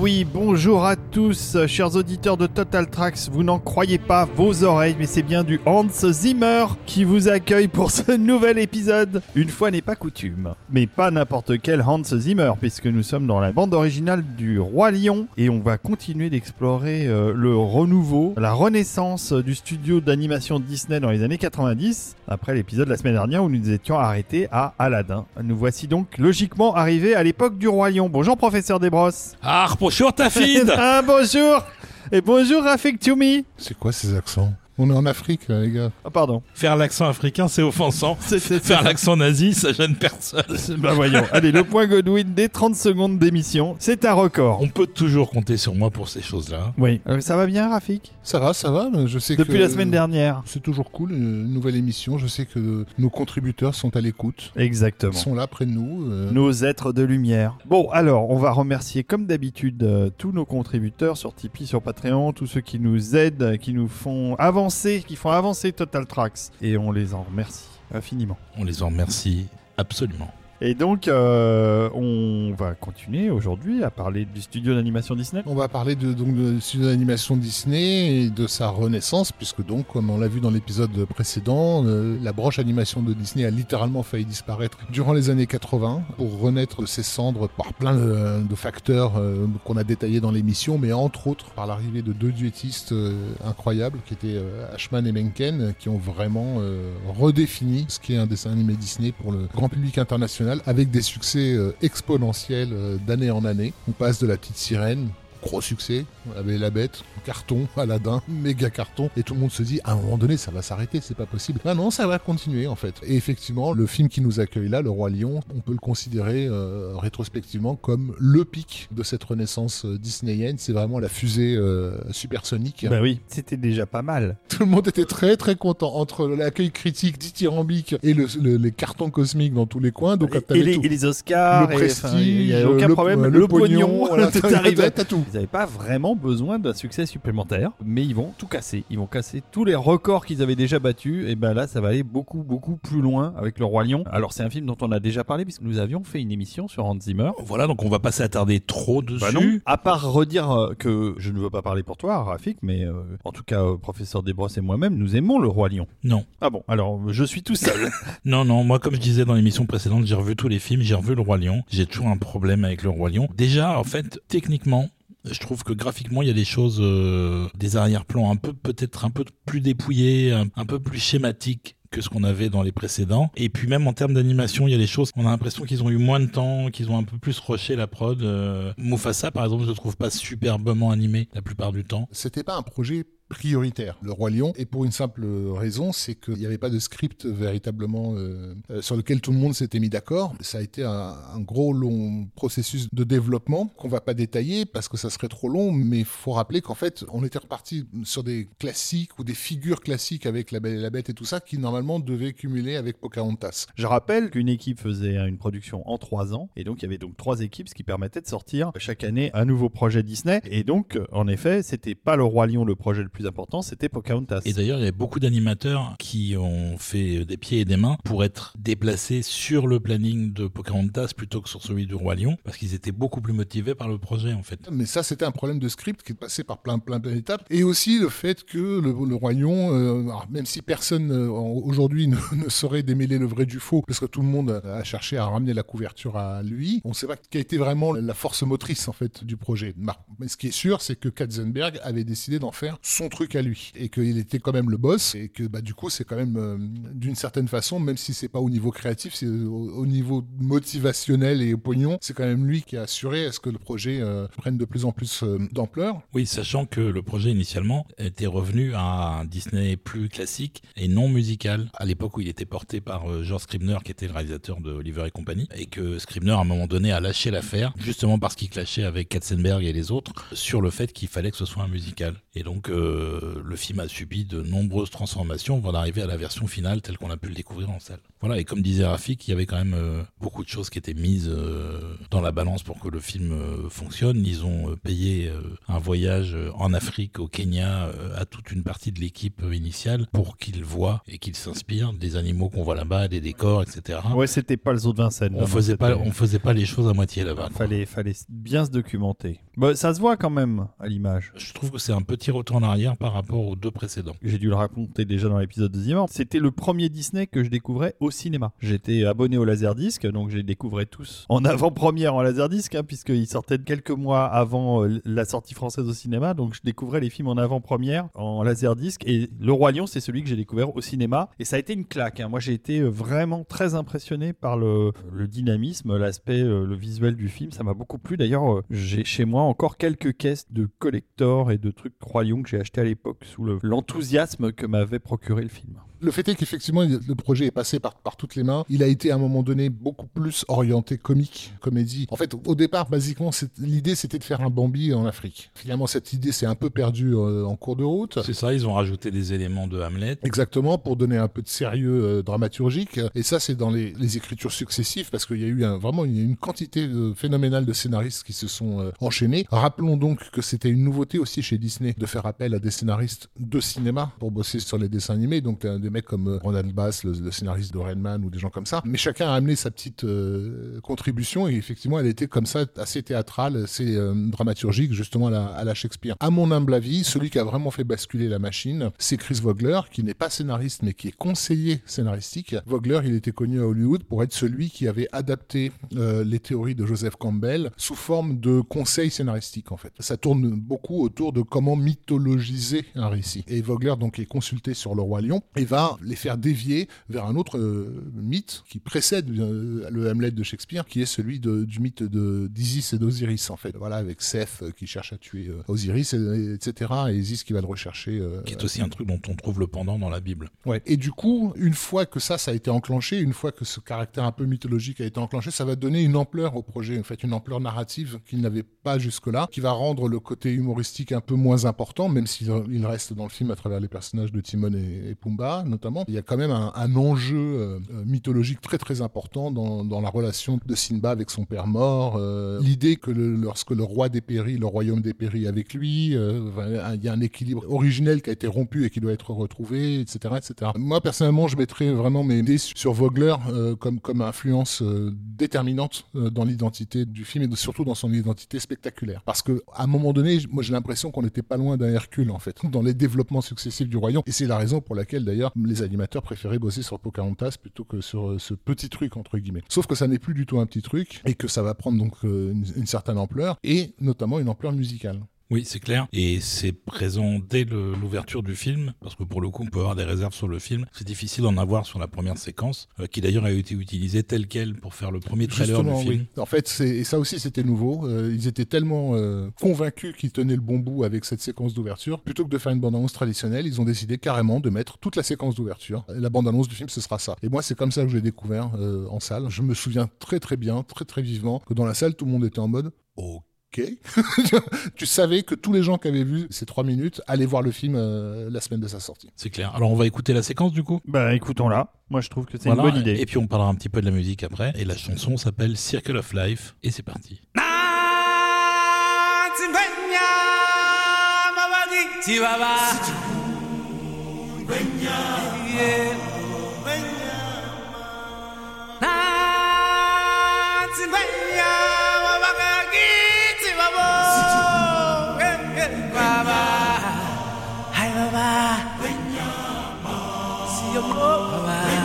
Oui, bonjour à tous, chers auditeurs de Total Tracks. Vous n'en croyez pas vos oreilles, mais c'est bien du Hans Zimmer qui vous accueille pour ce nouvel épisode. Une fois n'est pas coutume. Mais pas n'importe quel Hans Zimmer, puisque nous sommes dans la bande originale du Roi Lion et on va continuer d'explorer euh, le renouveau, la renaissance du studio d'animation Disney dans les années 90, après l'épisode de la semaine dernière où nous étions arrêtés à Aladdin. Nous voici donc logiquement arrivés à l'époque du Roi Lion. Bonjour, professeur Desbrosses. Ah, bonjour ta fille Ah, bonjour. Et bonjour Rafik Toumi C'est quoi ces accents? On est en Afrique, là, les gars. Ah, pardon. Faire l'accent africain, c'est offensant. C'est- c'est- Faire l'accent nazi, ça gêne personne. Bah voyons. Allez, le point Godwin des 30 secondes d'émission, c'est un record. On peut toujours compter sur moi pour ces choses-là. Oui. Euh, ça va bien, Rafik? Ça va, ça va. mais Je sais Depuis que la semaine dernière. C'est toujours cool, une nouvelle émission. Je sais que nos contributeurs sont à l'écoute. Exactement. Ils sont là près de nous. euh, Nos êtres de lumière. Bon, alors, on va remercier comme d'habitude euh, tous nos contributeurs sur Tipeee, sur Patreon, tous ceux qui nous aident, qui nous font avancer, qui font avancer Total Tracks. Et on les en remercie infiniment. On les en remercie absolument. Et donc, euh, on va continuer aujourd'hui à parler du studio d'animation Disney. On va parler de, donc, de studio d'animation Disney et de sa renaissance, puisque donc, comme on l'a vu dans l'épisode précédent, euh, la branche animation de Disney a littéralement failli disparaître durant les années 80 pour renaître de ses cendres par plein de, facteurs euh, qu'on a détaillés dans l'émission, mais entre autres par l'arrivée de deux duettistes euh, incroyables qui étaient Ashman et Menken, qui ont vraiment redéfini ce qu'est un dessin animé Disney pour le grand public international, avec des succès euh, exponentiels euh, d'année en année. On passe de la petite sirène gros succès, avec la bête, carton, Aladdin, méga carton, et tout le monde se dit à un moment donné ça va s'arrêter, c'est pas possible. Ah non, ça va continuer en fait. Et effectivement, le film qui nous accueille là, Le Roi Lion, on peut le considérer euh, rétrospectivement comme le pic de cette renaissance euh, disneyenne. C'est vraiment la fusée euh, supersonique. Bah oui, c'était déjà pas mal. Tout le monde était très très content entre l'accueil critique dithyrambique et le, le- les cartons cosmiques dans tous les coins. Donc Et, et les, tout. et les Oscars, le et, prestige, enfin, il y a aucun le, problème. le Le, pognon, pognon, voilà, t'as tout. N'avaient pas vraiment besoin d'un succès supplémentaire, mais ils vont tout casser. Ils vont casser tous les records qu'ils avaient déjà battus. Et ben là, ça va aller beaucoup, beaucoup plus loin avec Le Roi Lion. Alors, c'est un film dont on a déjà parlé, puisque nous avions fait une émission sur Hans Zimmer. Voilà, donc on va pas s'attarder trop dessus. Bah non. À part redire euh, que je ne veux pas parler pour toi, Rafik, mais euh, en tout cas, euh, professeur Desbrosses et moi-même, nous aimons Le Roi Lion. non. Ah bon, alors je suis tout seul. Non, non, moi comme je disais dans l'émission précédente, j'ai revu tous les films, j'ai revu Le Roi Lion, j'ai toujours un problème avec Le Roi Lion. Déjà, en fait, techniquement, je trouve que graphiquement, il y a des choses, euh, des arrière-plans un peu, peut-être un peu plus dépouillés, un, peu plus schématiques que ce qu'on avait dans les précédents. Et puis même en termes d'animation, il y a des choses, on a l'impression qu'ils ont eu moins de temps, qu'ils ont un peu plus rushé la prod. Euh, Mufasa, par exemple, je le trouve pas superbement animé la plupart du temps. C'était pas un projet prioritaire, le Roi Lion, et pour une simple raison, c'est qu'il n'y avait pas de script véritablement euh, euh, sur lequel tout le monde s'était mis d'accord. Ça a été un, gros long processus de développement qu'on va pas détailler parce que ça serait trop long, mais faut rappeler qu'en fait, on était reparti sur des classiques ou des figures classiques avec La Belle et la Bête et tout ça qui normalement devaient cumuler avec Pocahontas. Je rappelle qu'une équipe faisait une production en trois ans, et donc il y avait donc trois équipes, ce qui permettait de sortir chaque année un nouveau projet Disney. Et donc, en effet, c'était pas le Roi Lion le projet le plus important, c'était Pocahontas. Et d'ailleurs, il y a beaucoup d'animateurs qui ont fait des pieds et des mains pour être déplacés sur le planning de Pocahontas plutôt que sur celui du Roi Lion, parce qu'ils étaient beaucoup plus motivés par le projet, en fait. Mais ça, c'était un problème de script qui est passé par plein, plein, plein d'étapes. Et aussi le fait que le, le Roi Lion, euh, alors, même si personne euh, aujourd'hui ne, ne saurait démêler le vrai du faux, parce que tout le monde a cherché à ramener la couverture à lui, on ne sait pas quelle a été vraiment la force motrice en fait du projet. Mar- Mais ce qui est sûr, c'est que Katzenberg avait décidé d'en faire son truc à lui, et qu'il était quand même le boss, et que bah, du coup, c'est quand même euh, d'une certaine façon, même si c'est pas au niveau créatif, c'est au, au niveau motivationnel et au pognon, c'est quand même lui qui a assuré à ce que le projet euh, prenne de plus en plus euh, d'ampleur. Oui, sachant que le projet initialement était revenu à un Disney plus classique et non musical, à l'époque où il était porté par George Scribner, qui était le réalisateur de Oliver et compagnie, et que Scribner, à un moment donné, a lâché l'affaire, justement parce qu'il clashait avec Katzenberg et les autres, sur le fait qu'il fallait que ce soit un musical. Et donc euh, le film a subi de nombreuses transformations avant d'arriver à la version finale telle qu'on a pu le découvrir en salle. Voilà, et comme disait Rafik, il y avait quand même euh, beaucoup de choses qui étaient mises euh, dans la balance pour que le film fonctionne. Ils ont payé un voyage en Afrique, au Kenya, à toute une partie de l'équipe initiale pour qu'ils voient et qu'ils s'inspirent des animaux qu'on voit là-bas, des décors, etc. Ouais, c'était pas le zoo de Vincennes. On non, faisait pas, on faisait pas les choses à moitié là-bas. quoi. Fallait, fallait bien se documenter. Bah, ça se voit quand même à l'image. Je trouve que c'est un petit retour en arrière par rapport aux deux précédents. J'ai dû le raconter déjà dans l'épisode de Zimmer. C'était le premier Disney que je découvrais au cinéma. J'étais abonné au Laserdisc, donc je les découvrais tous en avant-première en Laserdisc, hein, puisqu'ils sortaient quelques mois avant euh, la sortie française au cinéma. Donc je découvrais les films en avant-première en Laserdisc. Et Le Roi Lion, c'est celui que j'ai découvert au cinéma. Et ça a été une claque. hein. Moi, j'ai été euh, vraiment très impressionné par le, dynamisme, l'aspect, euh, le visuel du film. Ça m'a beaucoup plu. D'ailleurs, j'ai chez moi encore quelques caisses de collector et de trucs Que j'ai acheté à l'époque sous le- l'enthousiasme que m'avait procuré le film. Le fait est qu'effectivement, le projet est passé par, par toutes les mains. Il a été à un moment donné beaucoup plus orienté comique, comédie. En fait, au départ, basiquement, l'idée c'était de faire un Bambi en Afrique. Finalement, cette idée s'est un peu perdue euh, en cours de route. C'est ça, ils ont rajouté des éléments de Hamlet. Exactement, pour donner un peu de sérieux euh, dramaturgique. Et ça, c'est dans les, les écritures successives, parce qu'il y a eu un- vraiment une, une quantité euh, phénoménale de scénaristes qui se sont enchaînés. Rappelons donc que c'était une nouveauté aussi chez Disney de faire appel à des scénaristes de cinéma pour bosser sur les dessins animés. Donc comme euh, Ronald Bass, le, scénariste de Rainman ou des gens comme ça. Mais chacun a amené sa petite euh, contribution et effectivement, elle était comme ça assez théâtrale, assez euh, dramaturgique, justement à la, Shakespeare. À mon humble avis, celui qui a vraiment fait basculer la machine, c'est Chris Vogler, qui n'est pas scénariste mais qui est conseiller scénaristique. Vogler, il était connu à Hollywood pour être celui qui avait adapté les théories de Joseph Campbell sous forme de conseil scénaristique en fait. Ça tourne beaucoup autour de comment mythologiser un récit. Et Vogler donc est consulté sur le roi lion et va les faire dévier vers un autre euh, mythe qui précède euh, le Hamlet de Shakespeare, qui est celui de- du mythe de d'Isis et d'Osiris en fait. Voilà avec Seth euh, qui cherche à tuer Osiris, et- etc. Et Isis qui va le rechercher. qui est aussi un truc dont on trouve le pendant dans la Bible. Ouais. Et du coup, une fois que ça, ça a été enclenché, une fois que ce caractère un peu mythologique a été enclenché, ça va donner une ampleur au projet, en fait, une ampleur narrative qu'il n'avait pas jusque-là, qui va rendre le côté humoristique un peu moins important, même s'il il reste dans le film à travers les personnages de Timon et, et Pumba, notamment. Il y a quand même un, enjeu euh, euh, mythologique très très important dans, la relation de Simba avec son père mort, euh, l'idée que lorsque le roi dépérit, le royaume dépérit avec lui, il y a un équilibre originel qui a été rompu et qui doit être retrouvé, etc. etc. Moi, personnellement, je mettrais vraiment mes idées sur Vogler comme, comme influence déterminante dans l'identité du film et surtout dans son identité spectaculaire. Parce que à un moment donné, moi j'ai l'impression qu'on n'était pas loin d'un Hercule en fait, dans les développements successifs du royaume. Et c'est la raison pour laquelle d'ailleurs les animateurs préféraient bosser sur Pocahontas plutôt que sur euh, ce petit truc entre guillemets. Sauf que ça n'est plus du tout un petit truc et que ça va prendre donc euh, une, une certaine ampleur et notamment une ampleur musicale. Oui, c'est clair. Et c'est présent dès l'ouverture du film, parce que pour le coup, on peut avoir des réserves sur le film. C'est difficile d'en avoir sur la première séquence, euh, qui d'ailleurs a été utilisée telle quelle pour faire le premier trailer Justement, du film. oui. En fait, c'est et ça aussi c'était nouveau. Euh, ils étaient tellement euh, convaincus qu'ils tenaient le bon bout avec cette séquence d'ouverture, plutôt que de faire une bande-annonce traditionnelle, ils ont décidé carrément de mettre toute la séquence d'ouverture. La bande-annonce du film, ce sera ça. Et moi, c'est comme ça que je l'ai découvert euh, en salle. Je me souviens très très bien, très très vivement, que dans la salle, tout le monde était en mode OK. tu savais que tous les gens qui avaient vu ces trois minutes allaient voir le film euh, la semaine de sa sortie. C'est clair. Alors on va écouter la séquence du coup? Bah écoutons-la. Moi je trouve que c'est Voilà. une bonne idée. Et puis on parlera un petit peu de la musique après. Et la chanson s'appelle Circle of Life. Et c'est parti. 好吧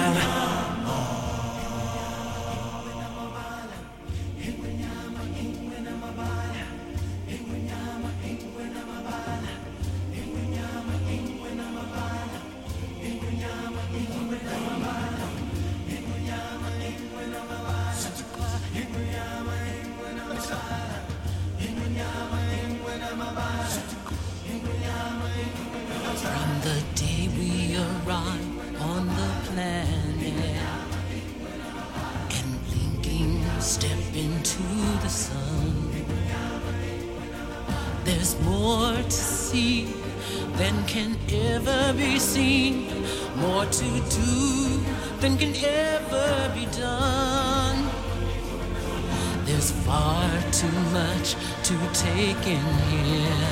can ever be seen, more to do than can ever be done. There's far too much to take in here,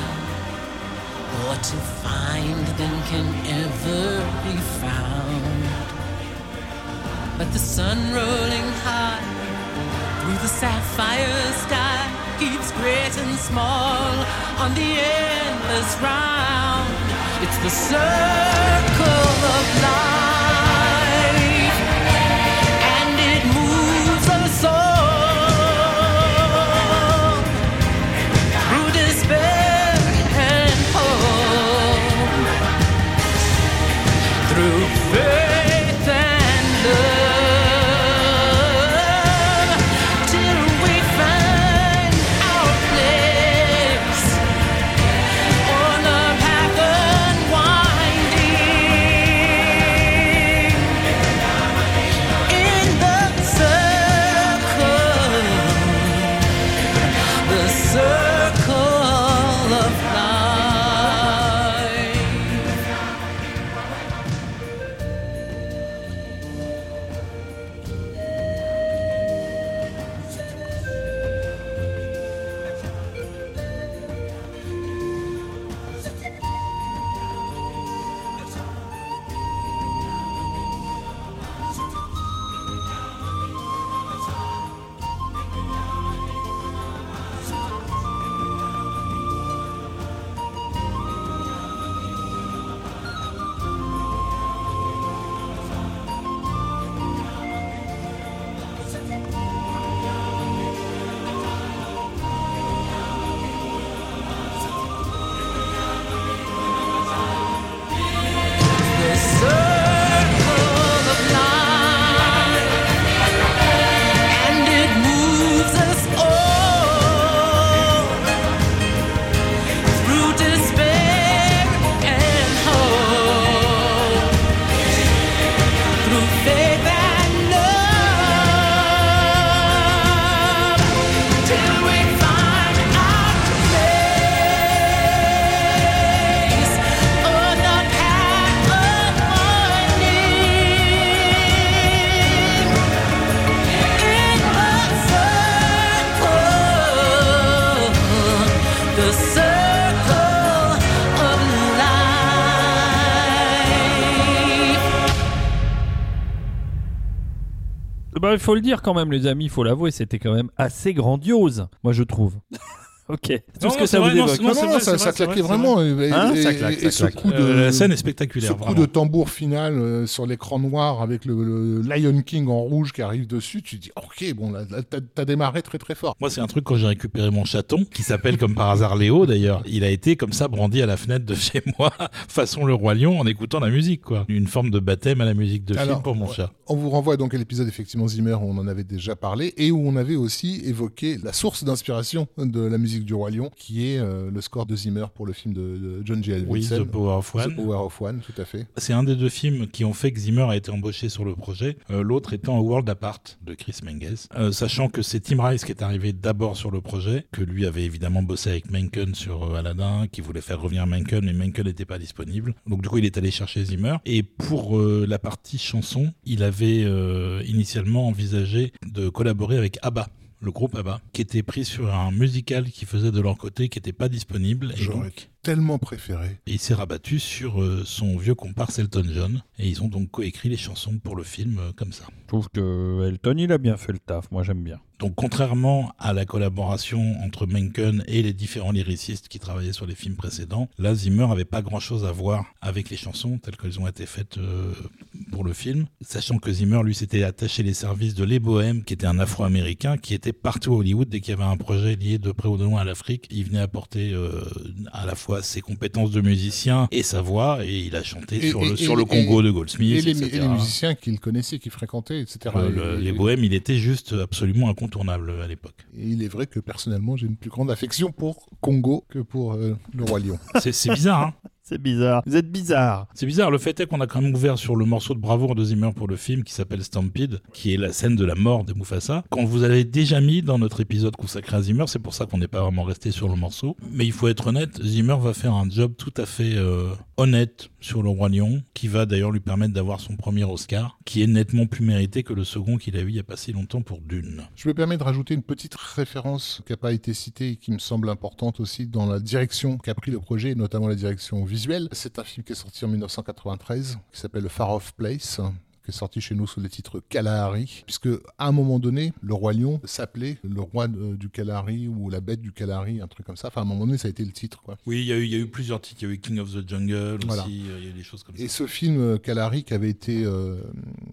more to find than can ever be found. But the sun rolling high through the sapphire sky keeps great and small on the endless round. It's the circle of life, il faut le dire quand même, les amis, il faut l'avouer, c'était quand même assez grandiose, moi je trouve. ok, tout Non, ce que ça vous vrai, non, évoque. Non, non, vrai, ça, ça vrai, claquait vrai, vraiment. Et, Hein, et- ça claque, et ça ce claque. coup de, Euh, la scène est ce spectaculaire. coup vraiment. de tambour final euh, sur l'écran noir avec le, le Lion King en rouge qui arrive dessus, tu te dis, ok, bon, là, là, t'as démarré très très fort. Moi, c'est un truc quand j'ai récupéré mon chaton, qui s'appelle comme par hasard Léo d'ailleurs. Il a été comme ça brandi à la fenêtre de chez moi, façon le roi lion, en écoutant la musique, quoi. Une forme de baptême à la musique de film Alors, pour mon ouais. chat. On vous renvoie donc à l'épisode effectivement Zimmer où on en avait déjà parlé et où on avait aussi évoqué la source d'inspiration de la musique du Roi Lion qui est euh, le score de Zimmer pour le film de, de John G. Oui. The Power of The One. Power of One, tout à fait. C'est un des deux films qui ont fait que Zimmer a été embauché sur le projet, euh, l'autre étant A World Apart de Chris Menges. Euh, sachant que c'est Tim Rice qui est arrivé d'abord sur le projet, que lui avait évidemment bossé avec Menken sur Aladdin, qui voulait faire revenir Menken, mais Menken n'était pas disponible. Donc du coup, il est allé chercher Zimmer. Et pour la partie chanson, il avait initialement envisagé de collaborer avec ABBA. Le groupe ABBA, qui était pris sur un musical qui faisait de leur côté, qui n'était pas disponible. Et donc, tellement préféré. et il s'est rabattu sur euh, son vieux comparse Elton John. Et ils ont donc coécrit les chansons pour le film euh, comme ça. Je trouve que Elton, il a bien fait le taf, moi j'aime bien. Donc contrairement à la collaboration entre Menken et les différents lyricistes qui travaillaient sur les films précédents, là Zimmer avait pas grand-chose à voir avec les chansons telles qu'elles ont été faites euh, pour le film, sachant que Zimmer lui s'était attaché les services de Les Bohèmes qui était un afro-américain qui était partout à Hollywood dès qu'il y avait un projet lié de près ou de loin à l'Afrique, il venait apporter euh, à la fois ses compétences de musicien et sa voix et il a chanté Et- sur, et- le, et- Congo de Goldsmith, Et les, etc. et les musiciens qu'il connaissait, qu'il fréquentait, etc. Euh, le- les Bohèmes, il était juste absolument incontournable à l'époque. Et il est vrai que personnellement, j'ai une plus grande affection pour Congo que pour euh, le Roi Lion. C'est c'est bizarre, hein C'est bizarre. Vous êtes bizarre. C'est bizarre, le fait est qu'on a quand même ouvert sur le morceau de bravoure de Zimmer pour le film qui s'appelle Stampede, qui est la scène de la mort de Mufasa. Quand vous avez déjà mis dans notre épisode consacré à Zimmer, c'est pour ça qu'on n'est pas vraiment resté sur le morceau. Mais il faut être honnête, Zimmer va faire un job tout à fait euh, honnête sur le Roi Lion, qui va d'ailleurs lui permettre d'avoir son premier Oscar, qui est nettement plus mérité que le second qu'il a eu il y a pas si longtemps pour Dune. Je me permets de rajouter une petite référence qui n'a pas été citée et qui me semble importante aussi dans la direction qu'a pris le projet, et notamment la direction visuelle. C'est un film qui est sorti en 1993, qui s'appelle Far Off Place, qui est sorti chez nous sous le titre Kalahari, puisque à un moment donné, le roi lion s'appelait le roi de- du Kalahari ou la bête du Kalahari, un truc comme ça. Enfin, à un moment donné, ça a été le titre, quoi. Oui, il y, a eu, il y a eu plusieurs titres. Il y a eu King of the Jungle Voilà. aussi, euh, il y a eu des choses comme Et ça. ce film euh, Kalahari qui avait été euh,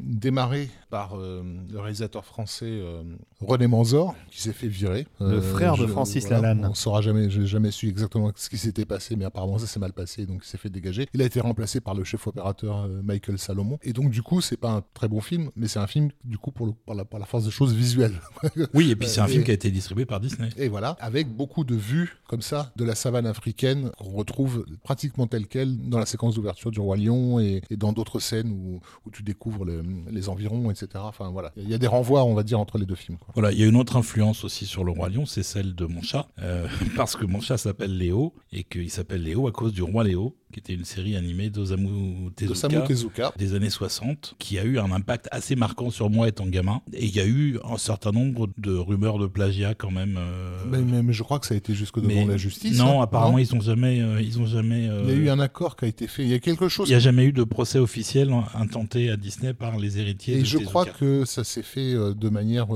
démarré par euh, le réalisateur français euh, René Manzor, qui s'est fait virer. Le frère de Francis Lalanne. On saura jamais, j'ai jamais su exactement ce qui s'était passé, mais apparemment ça s'est mal passé, donc il s'est fait dégager. Il a été remplacé par le chef opérateur euh, Michael Salomon. Et donc du coup, c'est pas un très bon film, mais c'est un film du coup pour le, par, la, par la force des choses visuelles. Oui, et puis c'est un film qui a été distribué par Disney. Et voilà, avec beaucoup de vues comme ça de la savane africaine qu'on retrouve pratiquement telle quelle dans la séquence d'ouverture du Roi Lion et, et dans d'autres scènes où, où tu découvres le- les environs, etc. Enfin voilà, il y a des renvois, on va dire, entre les deux films. quoi. Voilà, il y a une autre influence aussi sur le roi lion, c'est celle de mon chat, euh, parce que mon chat s'appelle Léo et qu'il s'appelle Léo à cause du roi Léo, qui était une série animée d'Osamu De Samu Tezuka Tezuka. des années 60, qui a eu un impact assez marquant sur moi étant gamin. Et il y a eu un certain nombre de rumeurs de plagiat quand même. euh, Mais, mais- mais je crois que ça a été jusque devant mais- la justice. Non, hein, apparemment non ils ont jamais, euh, ils ont jamais. euh, Il y a eu un accord qui a été fait. Il y a quelque chose. il y a jamais eu de procès officiel intenté à Disney par les héritiers. Et de je crois que ça s'est fait de manière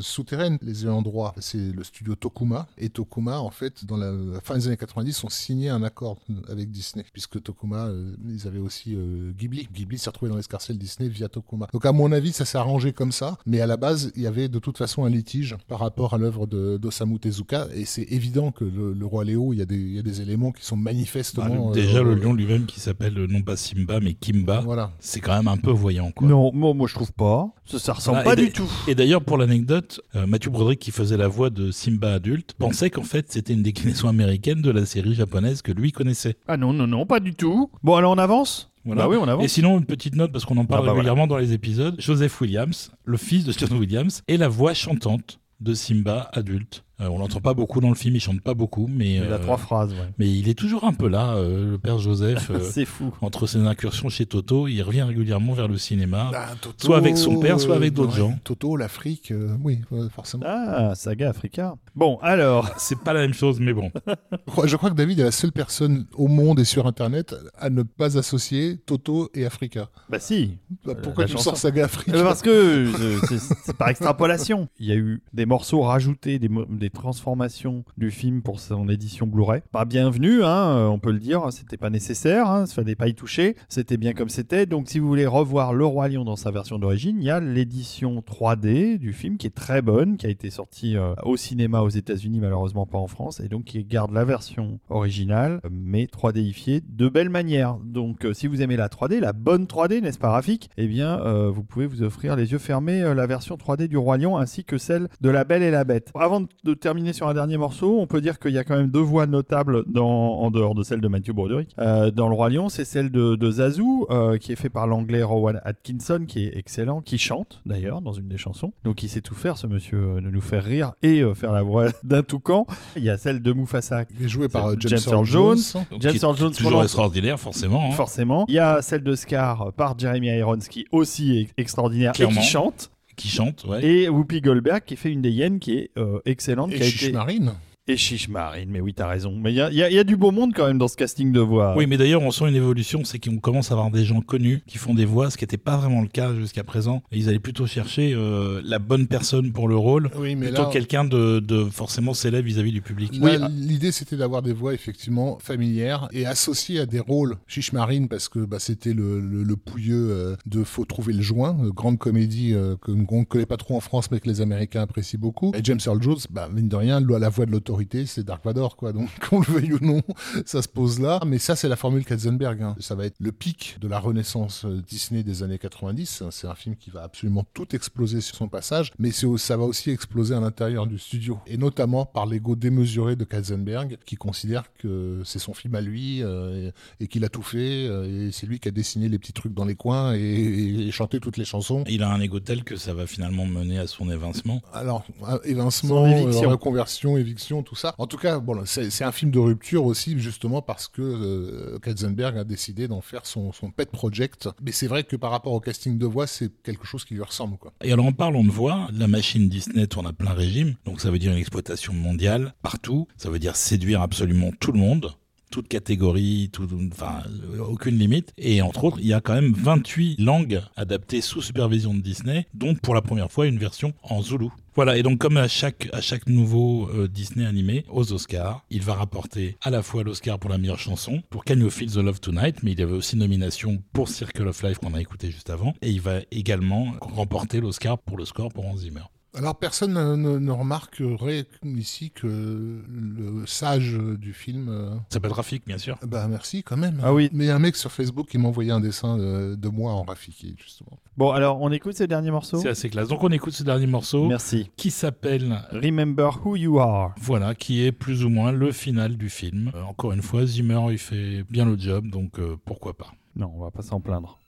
souterraine. Les ayants droit, c'est le studio Tokuma. Et Tokuma, en fait, dans la, fin des années 90, ont signé un accord avec Disney. Puisque Tokuma, ils avaient aussi Ghibli. Ghibli s'est retrouvé dans l'escarcelle Disney via Tokuma. Donc, à mon avis, ça s'est arrangé comme ça. Mais à la base, il y avait de toute façon un litige par rapport à l'œuvre d'Osamu Tezuka. Et c'est évident que le, le Roi Léo, il y, a des, il y a des éléments qui sont Bah, manifestement. déjà euh, le lion lui-même qui s'appelle euh, non pas Simba mais Kimba, Voilà. c'est quand même un peu voyant quoi. Non, moi, moi je trouve pas. Ça, ça ressemble Voilà, pas du tout. Et d'ailleurs, pour l'anecdote, euh, Mathieu Broderick, qui faisait la voix de Simba adulte, pensait qu'en fait c'était une déclinaison américaine de la série japonaise que lui connaissait. Ah non, non, non, pas du tout. Bon, alors on avance? Voilà. Bah oui, on avance. Et sinon, une petite note, parce qu'on en parle Ah bah régulièrement dans les épisodes, Joseph Williams, le fils de John Williams, est la voix chantante de Simba adulte. Euh, on l'entend pas beaucoup dans le film, il chante pas beaucoup, mais, Il a euh, trois phrases, ouais. mais il est toujours un peu là, euh, le père Joseph. euh, C'est fou. entre ses incursions chez Toto, il revient régulièrement vers le cinéma. Ah, Toto, Soit avec son père, soit avec d'autres ouais, gens. Toto, l'Afrique, euh, oui, forcément. Ah, saga Africa. Bon, alors, C'est pas la même chose, mais bon. Je crois- que David est la seule personne au monde et sur Internet à ne pas associer Toto et Africa. bah si. Bah, Pourquoi la tu chanson. sors Saga Africa Parce que c'est- par extrapolation. Il y a eu des morceaux rajoutés, des, des transformations du film pour son édition Blu-ray. Pas bienvenue, hein, euh, on peut le dire. C'était pas nécessaire, hein, il fallait pas y toucher. C'était bien comme c'était. Donc, si vous voulez revoir Le Roi Lion dans sa version d'origine, il y a l'édition 3D du film qui est très bonne, qui a été sortie euh, au cinéma aux États-Unis, malheureusement pas en France, et donc qui garde la version originale, mais 3Difiée de belle manière. Donc, euh, si vous aimez la 3D, la bonne 3D, n'est-ce pas, Rafik? Eh bien, vous pouvez vous offrir les yeux fermés la version 3D du Roi Lion ainsi que celle de La Belle et la Bête. Avant de terminer sur un dernier morceau, on peut dire qu'il y a quand même deux voix notables dans, en dehors de celle de Matthew Broderick. Euh, dans Le Roi Lion, c'est celle de, de Zazu, euh, qui est fait par l'anglais Rowan Atkinson, qui est excellent, qui chante d'ailleurs dans une des chansons. Donc, il sait tout faire, ce monsieur, euh, de nous faire rire et euh, faire la voix d'un toucan. Il y a celle de Mufasa Il est joué par euh, James, James Earl Jones. James Qui Earl Jones toujours extraordinaire, forcément. hein. Forcément. Il y a celle de Scar par Jeremy Irons qui aussi est extraordinaire et Clairement. qui chante. Qui chante, ouais. Et Whoopi Goldberg qui fait une des hyènes qui est euh, excellente. Et qui a été... Marine. Et Chiche Marine, mais oui, t'as raison. Mais il y a, il y a- il y a du beau monde quand même dans ce casting de voix. Oui, mais d'ailleurs, on sent une évolution, c'est qu'on commence à avoir des gens connus qui font des voix, ce qui n'était pas vraiment le cas jusqu'à présent. Et ils allaient plutôt chercher euh, la bonne personne pour le rôle, Oui, mais plutôt là, quelqu'un de, de forcément célèbre vis-à-vis du public. là, Oui, l'idée c'était d'avoir des voix effectivement familières et associées à des rôles. Chiche Marine parce que bah, c'était le, le, le pouilleux euh, de Faut trouver le joint, euh, grande comédie euh, que- qu'on ne connaît pas trop en France mais que les Américains apprécient beaucoup. Et James Earl Jones, bah, mine de rien, la voix de l'autorité c'est Dark Vador, quoi. Donc, qu'on le veuille ou non, ça se pose là. Mais ça, c'est la formule Katzenberg. hein. Ça va être le pic de la renaissance euh, Disney des années 90. C'est un film qui va absolument tout exploser sur son passage, mais ça va aussi exploser à l'intérieur du studio. Et notamment par l'ego démesuré de Katzenberg, qui considère que c'est son film à lui euh, et, et qu'il a tout fait. euh, et c'est lui qui a dessiné les petits trucs dans les coins et, et- et chanté toutes les chansons. Il a un ego tel que ça va finalement mener à son évincement. Alors, évincement, éviction. reconversion, éviction, ça. En tout cas, c'est un film de rupture aussi, justement parce que euh, Katzenberg a décidé d'en faire son, son pet project. Mais c'est vrai que par rapport au casting de voix, c'est quelque chose qui lui ressemble, quoi. Et alors en parlant de voix, la machine Disney tourne à plein régime, donc ça veut dire une exploitation mondiale partout, ça veut dire séduire absolument tout le monde, toute catégorie, enfin aucune limite. Et entre autres, il y a quand même 28 langues adaptées sous supervision de Disney, dont pour la première fois une version en Zoulou. Voilà, et donc comme à chaque, nouveau euh, Disney animé aux Oscars, il va rapporter à la fois l'Oscar pour la meilleure chanson, pour Can You Feel the Love Tonight, mais il y avait aussi nomination pour Circle of Life qu'on a écouté juste avant, et il va également remporter l'Oscar pour le score pour Hans Zimmer. Alors, personne ne, remarquerait ici que le sage du film. euh, Ça s'appelle Rafik, bien sûr. Bah, merci quand même. Ah oui. Mais il y a un mec sur Facebook qui m'a envoyé un dessin de, de moi en Rafiki, justement. Bon, alors on écoute ces derniers morceaux C'est assez classe. Donc on écoute ce dernier morceau Merci. qui s'appelle Remember who you are. Voilà, qui est plus ou moins le final du film. Euh, encore une fois, Zimmer, il fait bien le job, donc euh, pourquoi pas? Non, on va pas s'en plaindre.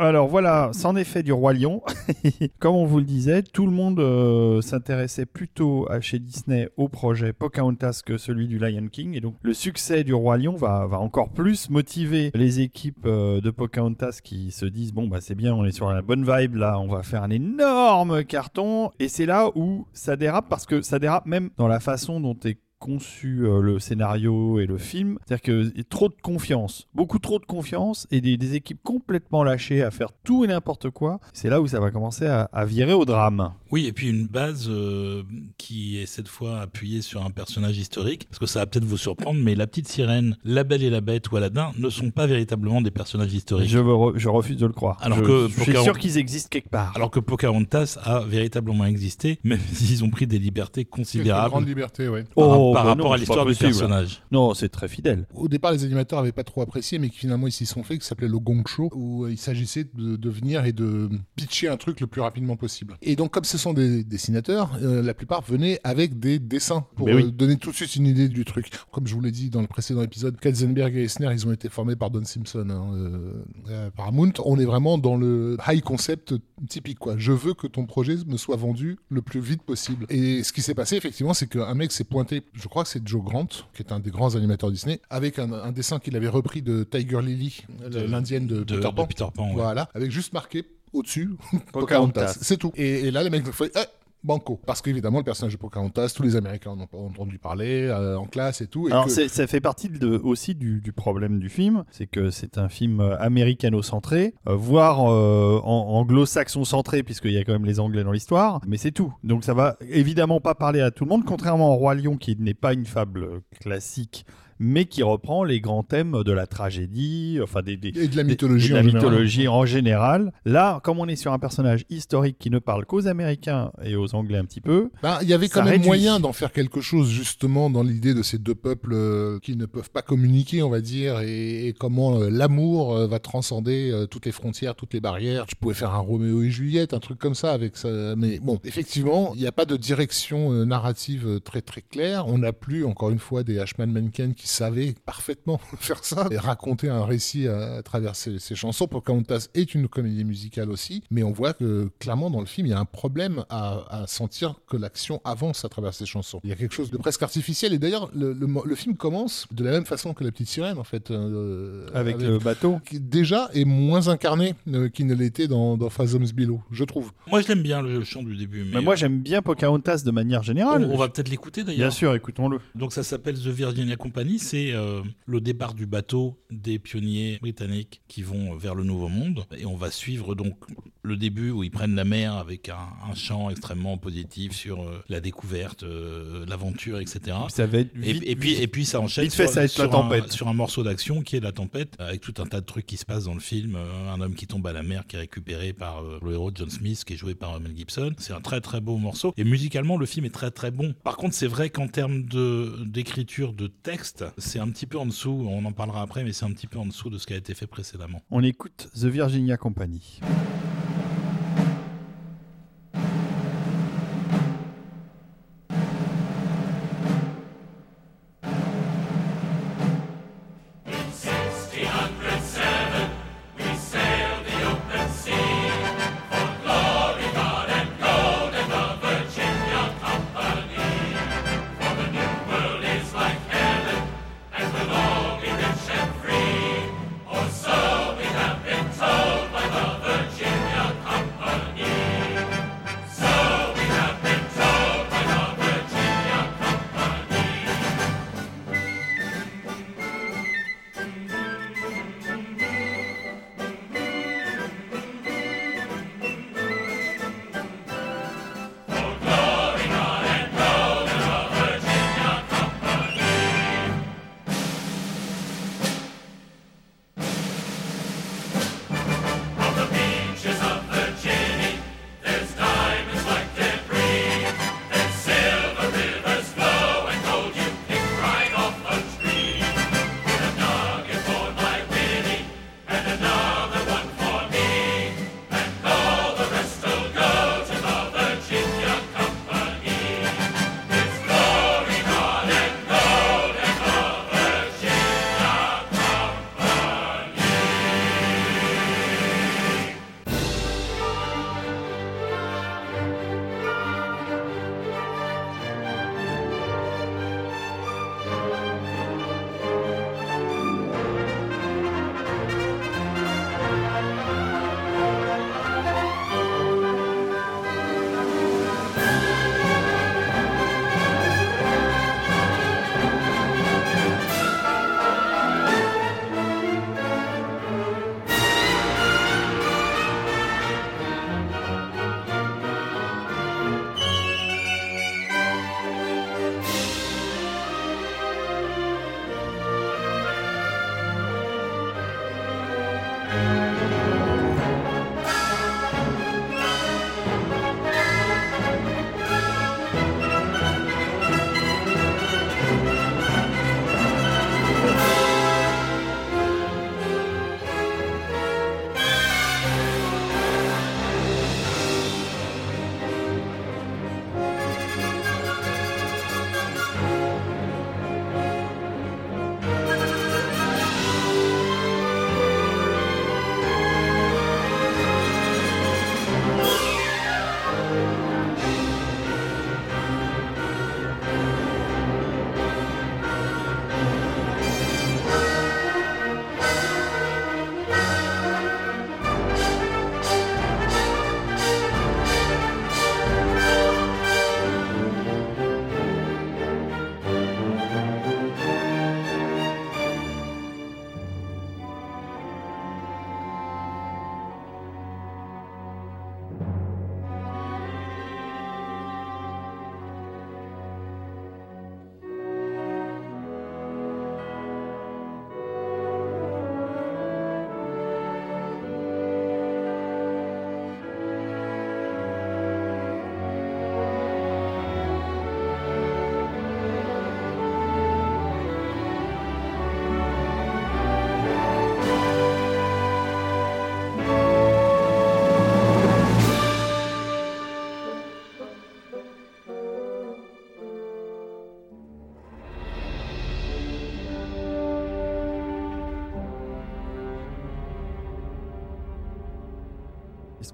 Alors voilà, c'en est fait du Roi Lion. Comme on vous le disait, tout le monde euh, s'intéressait plutôt à, chez Disney au projet Pocahontas que celui du Lion King. Et donc le succès du Roi Lion va, encore plus motiver les équipes euh, de Pocahontas qui se disent, bon, bah c'est bien, on est sur la bonne vibe, là, on va faire un énorme carton. Et c'est là où ça dérape, parce que ça dérape même dans la façon dont est conçu euh, le scénario et le film. C'est-à-dire que y a trop de confiance, beaucoup trop de confiance et des, des équipes complètement lâchées à faire tout et n'importe quoi. C'est là où ça va commencer à, à virer au drame. Oui, et puis une base euh, qui est cette fois appuyée sur un personnage historique, parce que ça va peut-être vous surprendre, mais la petite sirène, la belle et la bête ou Aladdin ne sont pas véritablement des personnages historiques. Je, veux re- je refuse de le croire. Alors je, que je suis sûr qu'ils existent quelque part. Alors que Pocahontas a véritablement existé, même s'ils ont pris des libertés considérables grande liberté, ouais. par, Oh, par bah rapport non, à l'histoire du personnage. Non, c'est très fidèle. Au départ, les animateurs n'avaient pas trop apprécié, mais qui finalement ils s'y sont fait, qui s'appelait le Gong Show, où euh, il s'agissait de, de venir et de pitcher un truc le plus rapidement possible. Et donc, comme ce sont des dessinateurs, euh, la plupart venaient avec des dessins pour oui. euh, donner tout de suite une idée du truc. Comme je vous l'ai dit dans le précédent épisode, Katzenberg et Eisner, ils ont été formés par Don Simpson, hein, euh, euh, Paramount. On est vraiment dans le high concept typique, quoi. Je veux que ton projet me soit vendu le plus vite possible. Et ce qui s'est passé, effectivement, c'est qu'un mec s'est pointé, je crois que c'est Joe Grant, qui est un des grands animateurs Disney, avec un, un dessin qu'il avait repris de Tiger Lily, l'indienne de, De, Peter de Pan. Peter Pan. ouais. Voilà, avec juste marqué au-dessus Pocahontas. C'est tout. Et, et là, les mecs ont fait eh, Banco. Parce qu'évidemment, le personnage de Pocahontas, tous les Américains en ont entendu parler, euh, en classe et tout. Et Alors que- ça fait partie de- aussi du, du problème du film, c'est que c'est un film euh, américano-centré, euh, voire euh, en- anglo-saxon-centré, puisqu'il y a quand même les Anglais dans l'histoire, mais c'est tout. Donc ça va évidemment pas parler à tout le monde, contrairement au Roi Lion, qui n'est pas une fable classique, mais qui reprend les grands thèmes de la tragédie, enfin des, des- et de la mythologie et de la en général. mythologie en général. Là, comme on est sur un personnage historique qui ne parle qu'aux Américains et aux Anglais un petit peu, Ben, il y avait quand même réduit. moyen d'en faire quelque chose justement dans l'idée de ces deux peuples euh, qui ne peuvent pas communiquer, on va dire, et, et comment euh, l'amour euh, va transcender toutes les frontières, toutes les barrières. Tu pouvais faire un Roméo et Juliette, un truc comme ça avec ça. Mais bon, effectivement, il n'y a pas de direction narrative très très claire. On n'a plus, encore une fois, des Ashman Menken qui savaient parfaitement faire ça et raconter un récit à, à travers ces chansons. Pocahontas est une comédie musicale aussi, mais on voit que clairement dans le film, il y a un problème à, à sentir que l'action avance à travers ces chansons. Il y a quelque chose de presque artificiel et d'ailleurs, le, le mo- le film commence de la même façon que La Petite Sirène en fait. euh, avec, le bateau. qui déjà est moins incarné euh, qu'il ne l'était dans, dans Phasm's Below, je trouve. Moi, je l'aime bien le chant du début. Mais, Mais moi j'aime bien Pocahontas de manière on, générale. on va peut-être l'écouter d'ailleurs. Bien sûr, écoutons-le. Donc ça s'appelle The Virginia Company, c'est euh, le départ du bateau des pionniers britanniques qui vont vers le Nouveau Monde. Et on va suivre donc le début où ils prennent la mer avec un, un chant extrêmement positif sur euh, la découverte, euh, l'aventure, etc. Ça va être Et, vite- et puis, et puis ça enchaîne vite fait, sur, ça la sur un- tempête. sur un morceau d'action qui est la tempête, avec tout un tas de trucs qui se passent dans le film. Euh, un homme qui tombe à la mer, qui est récupéré par euh, le héros John Smith, qui est joué par Mel Gibson. C'est un très très beau morceau. Et musicalement, le film est très très bon. Par contre, c'est vrai qu'en termes de d'écriture de texte, c'est un petit peu en dessous. On en parlera après, mais c'est un petit peu en dessous de ce qui a été fait précédemment. On écoute The Virginia Company.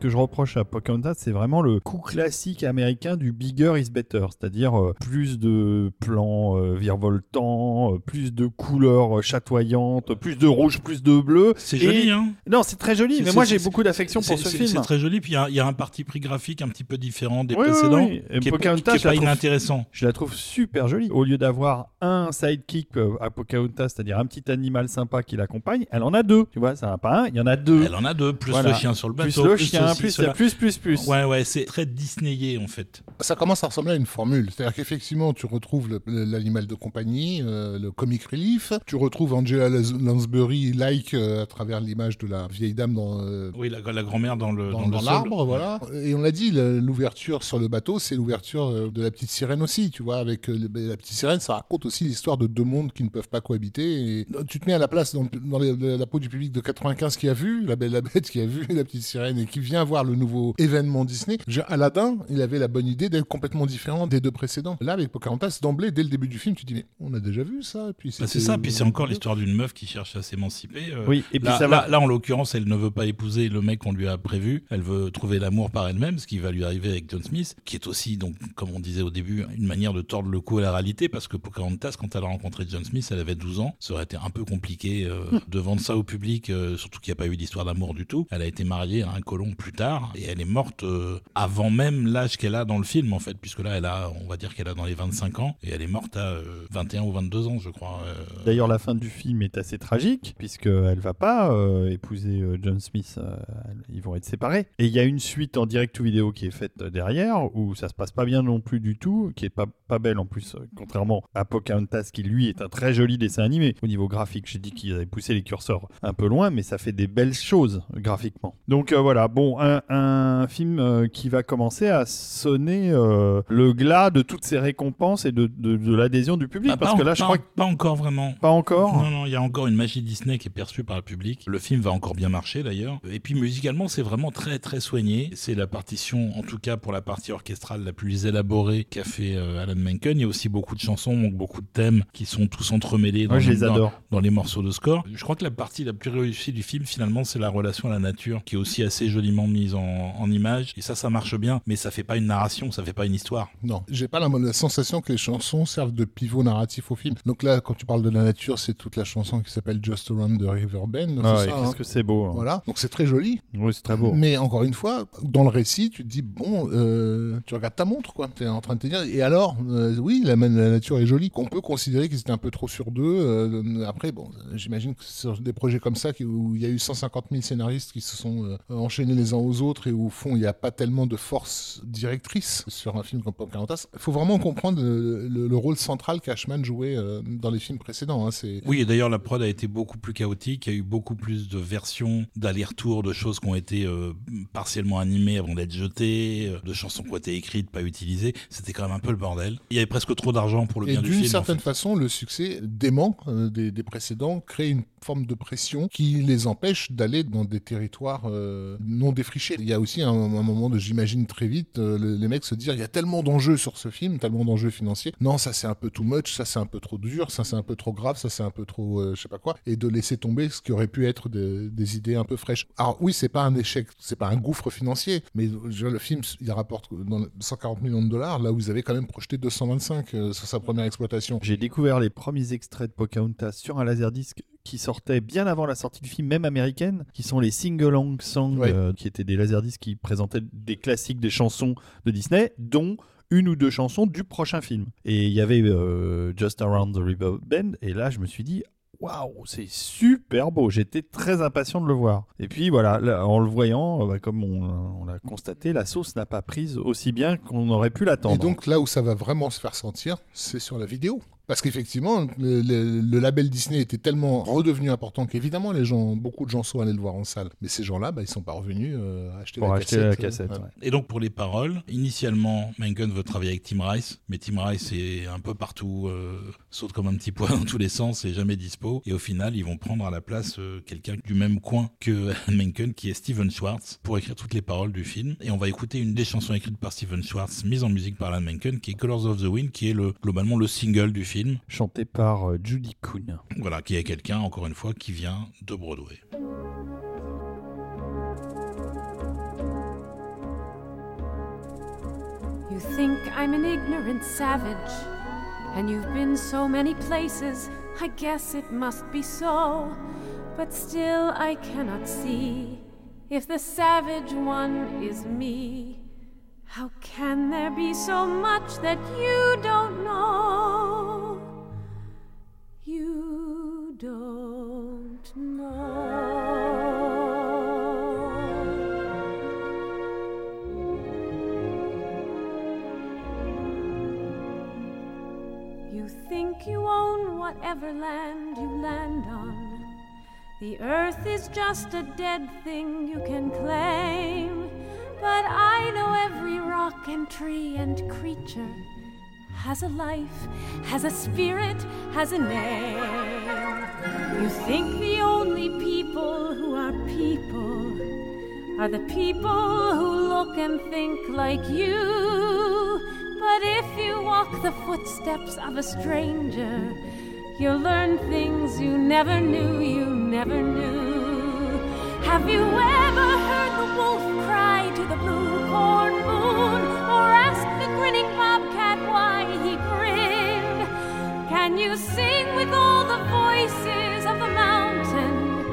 Que je reproche à Pocahontas, c'est vraiment le coup classique américain du bigger is better, c'est-à-dire euh, plus de plans euh, virevoltants, euh, plus de couleurs euh, chatoyantes, plus de rouge, plus de bleu. C'est Et- joli, hein Non, c'est très joli, mais moi j'ai beaucoup d'affection pour ce film. C'est très joli, puis il y a- il y, a un parti pris graphique un petit peu différent des Oui, oui, précédents, oui. Et qui est, pas- Pocahontas, qui est je la pas trouve- inintéressant. Je la trouve super jolie. Au lieu d'avoir un sidekick euh, à Pocahontas, c'est-à-dire un petit animal sympa qui l'accompagne, elle en a deux. Tu vois, ça n'a pas un, il y en a deux. Elle en a deux, plus Voilà. le chien sur le bateau, plus le chien, ceci, plus, cela. plus, plus, plus. Ouais, ouais, c'est très Disneyé en fait. Ça commence à ressembler à une formule. C'est-à-dire qu'effectivement, tu retrouves l'animal de compagnie, euh, le comic relief. Tu retrouves Angela Lans- Lansbury-like euh, à travers l'image de la vieille dame dans, euh, Oui, la, la grand-mère dans le dans, l'arbre, voilà. Et on l'a dit, l'ouverture sur le bateau, c'est l'ouverture euh, de la petite sirène aussi, tu vois. Avec la petite sirène, ça raconte aussi l'histoire de deux mondes qui ne peuvent pas cohabiter. Et tu te mets à la place dans, dans les- la, peau du public de 95 qui a vu La Belle la Bête, qui a vu la petite sirène et qui vient voir le nouveau événement Disney. Aladdin, il avait la bonne idée d'être complètement différent des deux précédents. Là, avec Pocahontas, d'emblée, dès le début du film, tu te dis mais on a déjà vu ça. Puis Bah, c'est ça, puis c'est encore l'histoire d'une meuf qui cherche à s'émanciper. euh, Oui, et puis Là, ça là- va. là, en l'occurrence, elle ne veut pas épouser le mec qu'on lui a prévu. Elle veut trouver l'amour par elle-même, ce qui va lui arriver avec John Smith, qui est aussi, donc, comme on disait au début, une manière de tordre le cou à la réalité, parce que Pocahontas, quand elle a rencontré John Smith, elle avait 12 ans. Ça aurait été un peu compliqué euh, de vendre ça au public, euh, surtout qu'il n'y a pas eu d'histoire d'amour du tout. Elle a été mariée à un colon plus tard, et elle est morte euh, avant même l'âge qu'elle a dans le film, en fait, puisque là, elle a, on va dire qu'elle a dans les 25 ans, et elle est morte à euh, 21 ou 22 ans, je crois. euh, D'ailleurs, la fin du film est assez tragique, puisqu'elle va pas euh, épouser euh, John Smith. ils vont être séparés. Et il y a une suite en direct ou vidéo qui est faite derrière, où ça se passe pas bien non plus du tout, qui est pas, pas belle en plus, contrairement à Pocahontas, qui lui est un très joli dessin animé. Au niveau graphique, j'ai dit qu'ils avaient poussé les curseurs un peu loin, mais ça fait des belles choses graphiquement. Donc voilà, bon, un, un film qui va commencer à sonner le glas de toutes ces récompenses et de, de, de l'adhésion du public, bah, parce que là, je crois que pas encore vraiment. pas encore. Non, non, il y a encore une magie Disney qui est perçue par le public. Le film va encore bien marcher d'ailleurs. Et puis musicalement, c'est vraiment très très soigné. C'est la partition, en tout cas pour la partie orchestrale la plus élaborée qu'a fait euh, Alan Menken. Il y a aussi beaucoup de chansons, donc beaucoup de thèmes qui sont tous entremêlés dans, je les dans- les morceaux de score. Je crois que la partie la plus réussie du film, finalement, c'est la relation à la nature, qui est aussi assez joliment mise en, en image. Et ça, ça marche bien, mais ça fait pas une narration, ça fait pas une histoire. Non, j'ai pas la, la sensation que les chansons servent de pivot narratif au film. Donc là, quand tu parles de la nature, c'est toute la chanson qui s'appelle Just Around the River Bend. Ah ouais, hein. qu'est-ce que c'est beau. hein. Voilà, donc c'est très joli. Oui, c'est très beau. Mais encore une fois, dans le récit, tu te dis, bon, euh, tu regardes ta montre, quoi. Tu es en train de te dire, et alors, euh, oui, la, la nature est jolie. On peut considérer qu'ils étaient un peu trop sur deux. euh, après, bon, j'imagine que sur des projets comme ça, où il y a eu 150 000 scénaristes qui se sont enchaînés les uns aux autres et où, au fond, il n'y a pas tellement de force directrice sur un film comme Pocahontas. Il faut vraiment comprendre le, le- le rôle central qu'Ashman jouait dans les films précédents. hein. C'est Oui, et d'ailleurs, la prod a été beaucoup plus chaotique. Il y a eu beaucoup plus de versions, d'allers-retours, de choses qui ont été euh, partiellement animées avant d'être jetées, euh, de chansons qui ont été écrites, pas utilisées. C'était quand même un peu le bordel. Il y avait presque trop d'argent pour le Et bien du d'une film. en certaine fait. façon, le succès dément euh, des, des précédents crée une forme de pression qui les empêche d'aller dans des territoires euh, non défrichés. Il y a aussi un, un moment de, j'imagine très vite, euh, le- les mecs se dire il y a tellement d'enjeux sur ce film, tellement d'enjeux financiers. Non, ça c'est un peu too much, ça c'est un peu trop dur, ça c'est un peu trop grave, ça c'est un peu trop, euh, je sais pas quoi, et de laisser tomber ce qui aurait pu être des, des idées un peu fraîches. Alors oui, c'est pas un échec, c'est pas un gouffre financier, mais je le film il rapporte dans le- 140 millions de dollars, là où vous avez quand même projeté 225 euh, sur sa première exploitation. J'ai découvert les premiers extraits de Pocahontas sur un laserdisc qui sortait bien avant la sortie du film, même américaine, qui sont les sing-along songs, Ouais. euh, qui étaient des laserdiscs qui présentaient des classiques des chansons de Disney, dont une ou deux chansons du prochain film. Et il y avait euh, Just Around the River Bend, et là je me suis dit, waouh, c'est super beau. J'étais très impatient de le voir. Et puis voilà, là, en le voyant, euh, bah, comme on, on l'a constaté, la sauce n'a pas prise aussi bien qu'on aurait pu l'attendre. Et donc là où ça va vraiment se faire sentir, c'est sur la vidéo. Parce qu'effectivement, le, le- le label Disney était tellement redevenu important qu'évidemment, les gens, beaucoup de gens sont allés le voir en salle. Mais ces gens-là, bah, ils sont pas revenus euh, acheter pour la acheter cassette. la euh, cassette. ouais. ouais. Et donc pour les paroles, initialement, Mencken veut travailler avec Tim Rice, mais Tim Rice est un peu partout, euh, saute comme un petit pois dans tous les sens et jamais dispo. Et au final, ils vont prendre à la place euh, quelqu'un du même coin que Mencken, qui est Steven Schwartz, pour écrire toutes les paroles du film. Et on va écouter une des chansons écrites par Steven Schwartz, mise en musique par Alan Menken, qui est Colors of the Wind, qui est le, globalement le single du film. Chanté par euh, Judy Kuhn. Voilà, qui est quelqu'un, encore une fois, qui vient de Broadway. You think I'm an ignorant savage, and you've been so many places, I guess it must be so. But still, I cannot see if the savage one is me. How can there be so much that you don't know? Don't know. You think you own whatever land you land on. The earth is just a dead thing you can claim. But I know every rock and tree and creature has a life, has a spirit, has a name. You think the only people who are people are the people who look and think like you. But if you walk the footsteps of a stranger, you'll learn things you never knew, you never knew. Have you ever heard the wolf cry to the blue corn moon, or ask the grinning bobcat? Can you sing with all the voices of the mountain?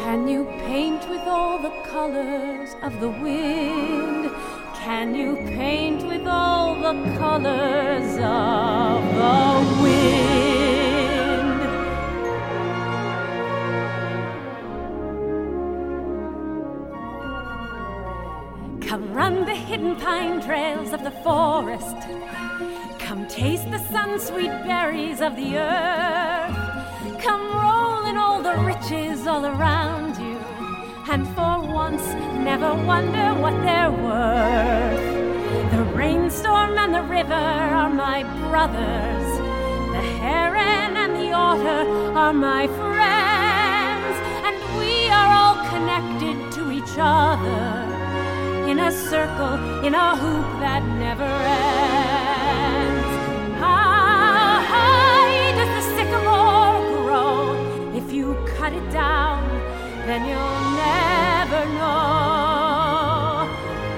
Can you paint with all the colors of the wind? Can you paint with all the colors of the wind? Come run the hidden pine trails of the forest. Come taste the sun sweet berries of the earth. Come roll in all the riches all around you. And for once, never wonder what they're worth. The rainstorm and the river are my brothers. The heron and the otter are my friends. And we are all connected to each other in a circle, in a hoop that never ends. Cut it down, then you'll never know.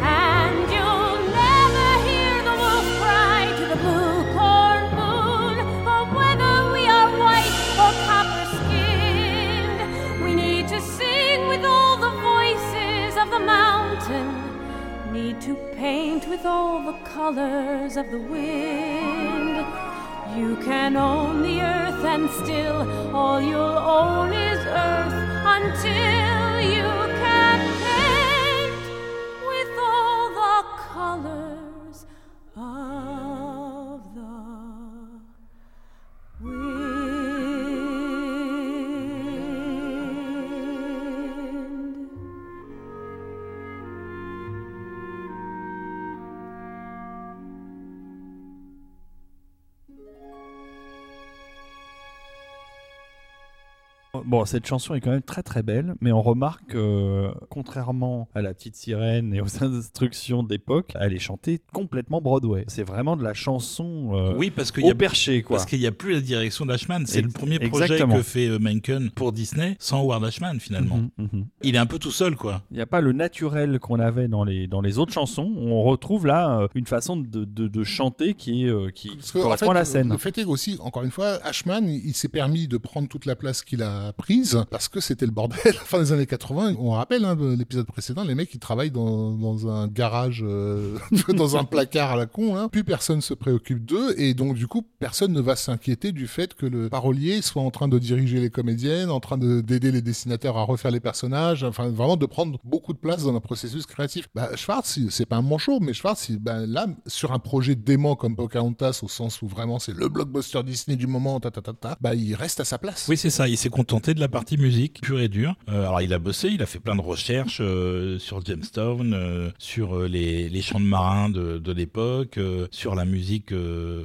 And you'll never hear the wolf cry to the blue corn moon, whether we are white or copper skinned. We need to sing with all the voices of the mountain need to paint with all the colors of the wind. You can own the earth and still all you'll own is earth until you can paint with all the colors. Bon, cette chanson est quand même très très belle, mais on remarque que, contrairement à la petite sirène et aux instructions d'époque, elle est chantée complètement Broadway. C'est vraiment de la chanson euh, Oui, parce qu'il au y a perché, quoi. Parce qu'il n'y a plus la direction d'Ashman. C'est le premier projet exactement. que fait euh, Menken pour Disney sans Howard Ashman finalement. Mhm, mhm. Il est un peu tout seul quoi. Il n'y a pas le naturel qu'on avait dans les, dans les autres chansons. On retrouve là euh, une façon de, de, de chanter qui, est, euh, qui Parce que, correspond en à fait, la scène. Le fait est aussi, encore une fois, Ashman, il s'est permis de prendre toute la place qu'il a prise parce que c'était le bordel. Fin des années 80, on rappelle hein, de l'épisode précédent, les mecs ils travaillent dans, dans un garage, euh, dans un placard à la con. Hein. Plus personne se préoccupe d'eux et donc du coup personne ne va s'inquiéter du fait que le parolier soit en train de diriger les comédiennes, en train de- d'aider les dessinateurs à refaire les personnages, enfin vraiment de prendre beaucoup de place dans un processus créatif. Bah, Schwartz, c'est pas un manchot, mais Schwartz, bah, là, sur un projet dément comme Pocahontas, au sens où vraiment c'est le blockbuster Disney du moment, ta, ta, ta, ta, bah, il reste à sa place. Oui, c'est ça. Il s'est de la partie musique pure et dure. Euh, alors, il a bossé, il a fait plein de recherches euh, sur Jamestown, euh, sur euh, les, les chants de marins de, de l'époque, euh, sur la musique euh,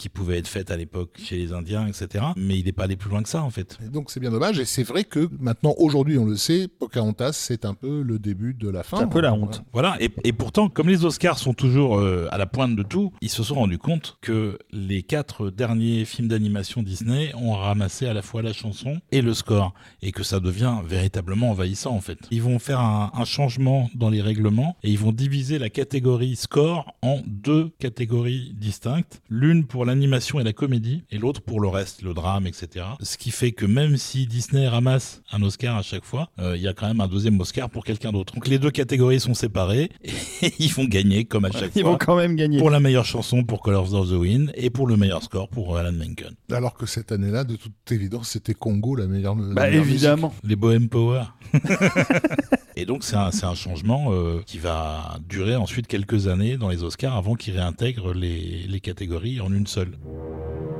qui pouvait être faite à l'époque chez les Indiens, etc. Mais il n'est pas allé plus loin que ça, en fait. Et donc c'est bien dommage, et c'est vrai que maintenant, aujourd'hui, on le sait, Pocahontas, c'est un peu le début de la fin. C'est un peu la honte. Voilà, et, et pourtant, comme les Oscars sont toujours euh, à la pointe de tout, ils se sont rendus compte que les quatre derniers films d'animation Disney ont ramassé à la fois la chanson et le score, et que ça devient véritablement envahissant en fait. Ils vont faire un, un changement dans les règlements, et ils vont diviser la catégorie score en deux catégories distinctes, l'une pour l'animation et la comédie, et l'autre pour le reste, le drame, etc. Ce qui fait que même si Disney ramasse un Oscar à chaque fois, euh, il y a quand même un deuxième Oscar pour quelqu'un d'autre. Donc les deux catégories sont séparées et ils vont gagner comme à chaque Ils fois. vont quand même gagner. Pour la meilleure chanson pour Colors of the Wind et pour le meilleur score pour Alan Menken. Alors que cette année-là, de toute évidence, c'était Congo la meilleure. la Bah meilleure évidemment. Les Bohem Power. et donc c'est un, c'est un changement euh, qui va durer ensuite quelques années dans les Oscars avant qu'ils réintègrent les, les catégories en une seule. My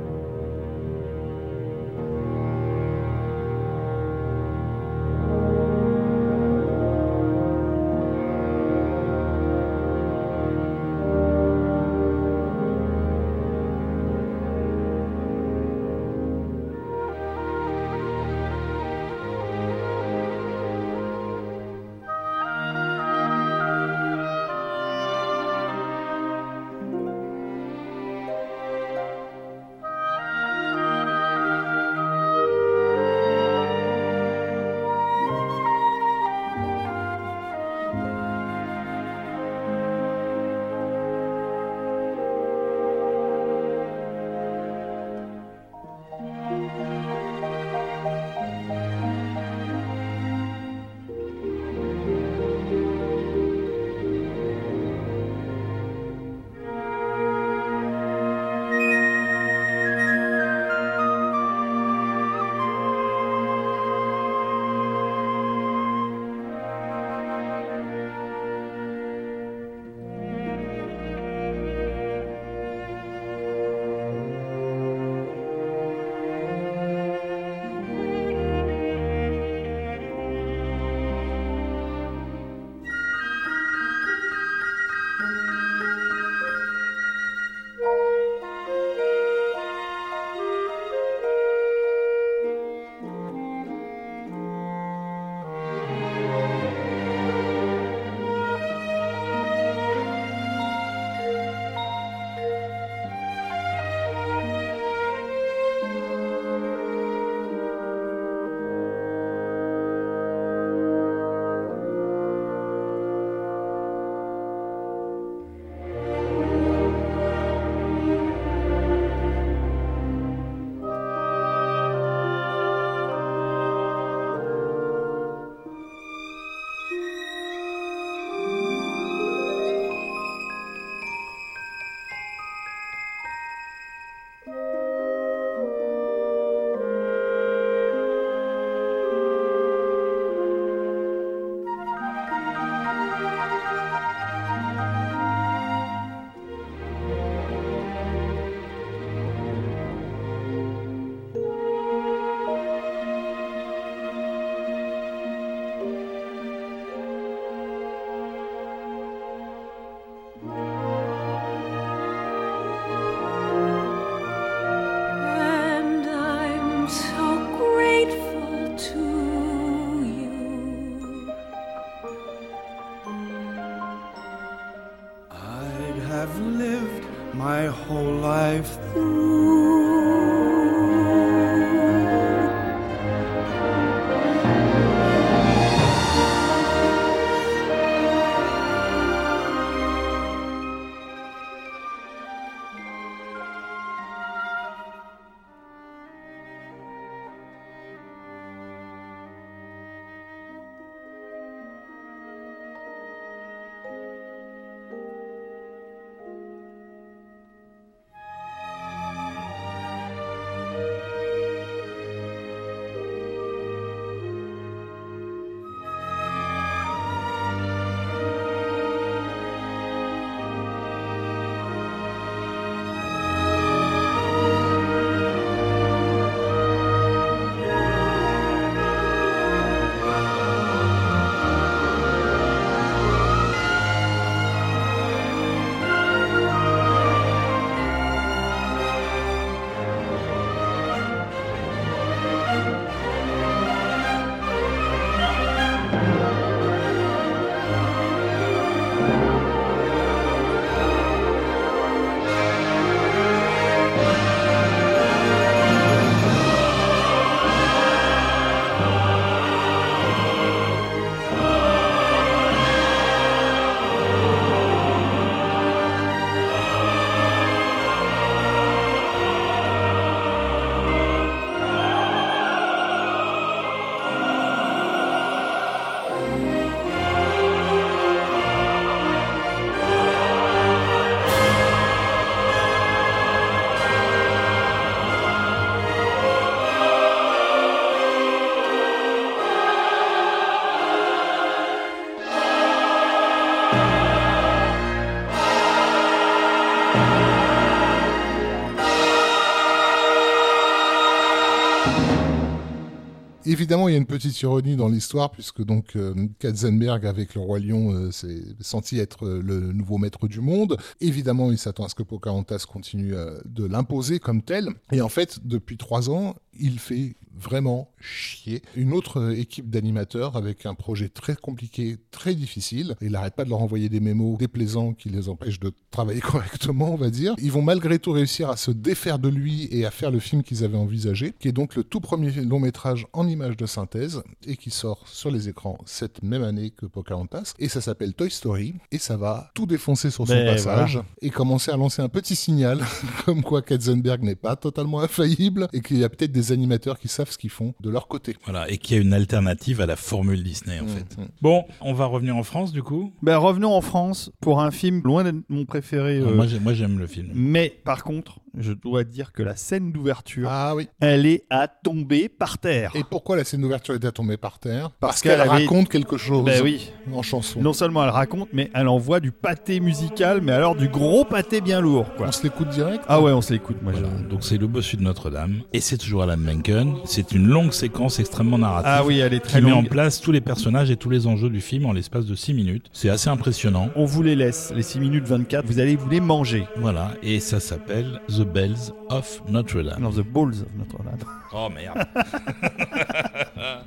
Évidemment, il y a une petite ironie dans l'histoire, puisque donc euh, Katzenberg, avec le roi lion, euh, s'est senti être euh, le nouveau maître du monde. Évidemment, il s'attend à ce que Pocahontas continue de l'imposer comme tel. Et en fait, depuis trois ans, il fait vraiment chier une autre euh, équipe d'animateurs avec un projet très compliqué, très difficile. Il n'arrête pas de leur envoyer des mémos déplaisants qui les empêchent de travailler correctement, on va dire. Ils vont malgré tout réussir à se défaire de lui et à faire le film qu'ils avaient envisagé, qui est donc le tout premier long métrage en images de synthèse et qui sort sur les écrans cette même année que Pocahontas. Et ça s'appelle Toy Story et ça va tout défoncer sur son passage voilà. et commencer à lancer un petit signal comme quoi Katzenberg n'est pas totalement infaillible et qu'il y a peut-être des animateurs qui savent ce qu'ils font de leur côté. Voilà, et qu'il y a une alternative à la formule Disney en fait. Mhm. Bon, on va revenir en France du coup. Ben, revenons en France pour un film loin d'être mon préféré. euh, Moi j'ai- moi j'aime le film. mais par contre, je dois dire que la scène d'ouverture, Ah oui. elle est à tomber par terre. Et pourquoi la scène d'ouverture est à tomber par terre? Parce Parce qu'elle avait- raconte quelque chose Ben oui. en chanson. Non seulement elle raconte, mais elle envoie du pâté musical, mais alors du gros pâté bien lourd, quoi. On se l'écoute direct? Ah ouais, on se l'écoute, moi. Voilà. Donc c'est le bossu de Notre-Dame et c'est toujours Alan Menken. C'est une longue séquence extrêmement narrative. Ah oui, elle est très qui met en longue. place tous les personnages et tous les enjeux du film en l'espace de 6 minutes. C'est assez impressionnant. On vous les laisse, les 6 minutes 24, vous allez vous les manger. Voilà, et ça s'appelle The Bells of Notre-Dame. Dans The Balls of Notre-Dame. Oh merde.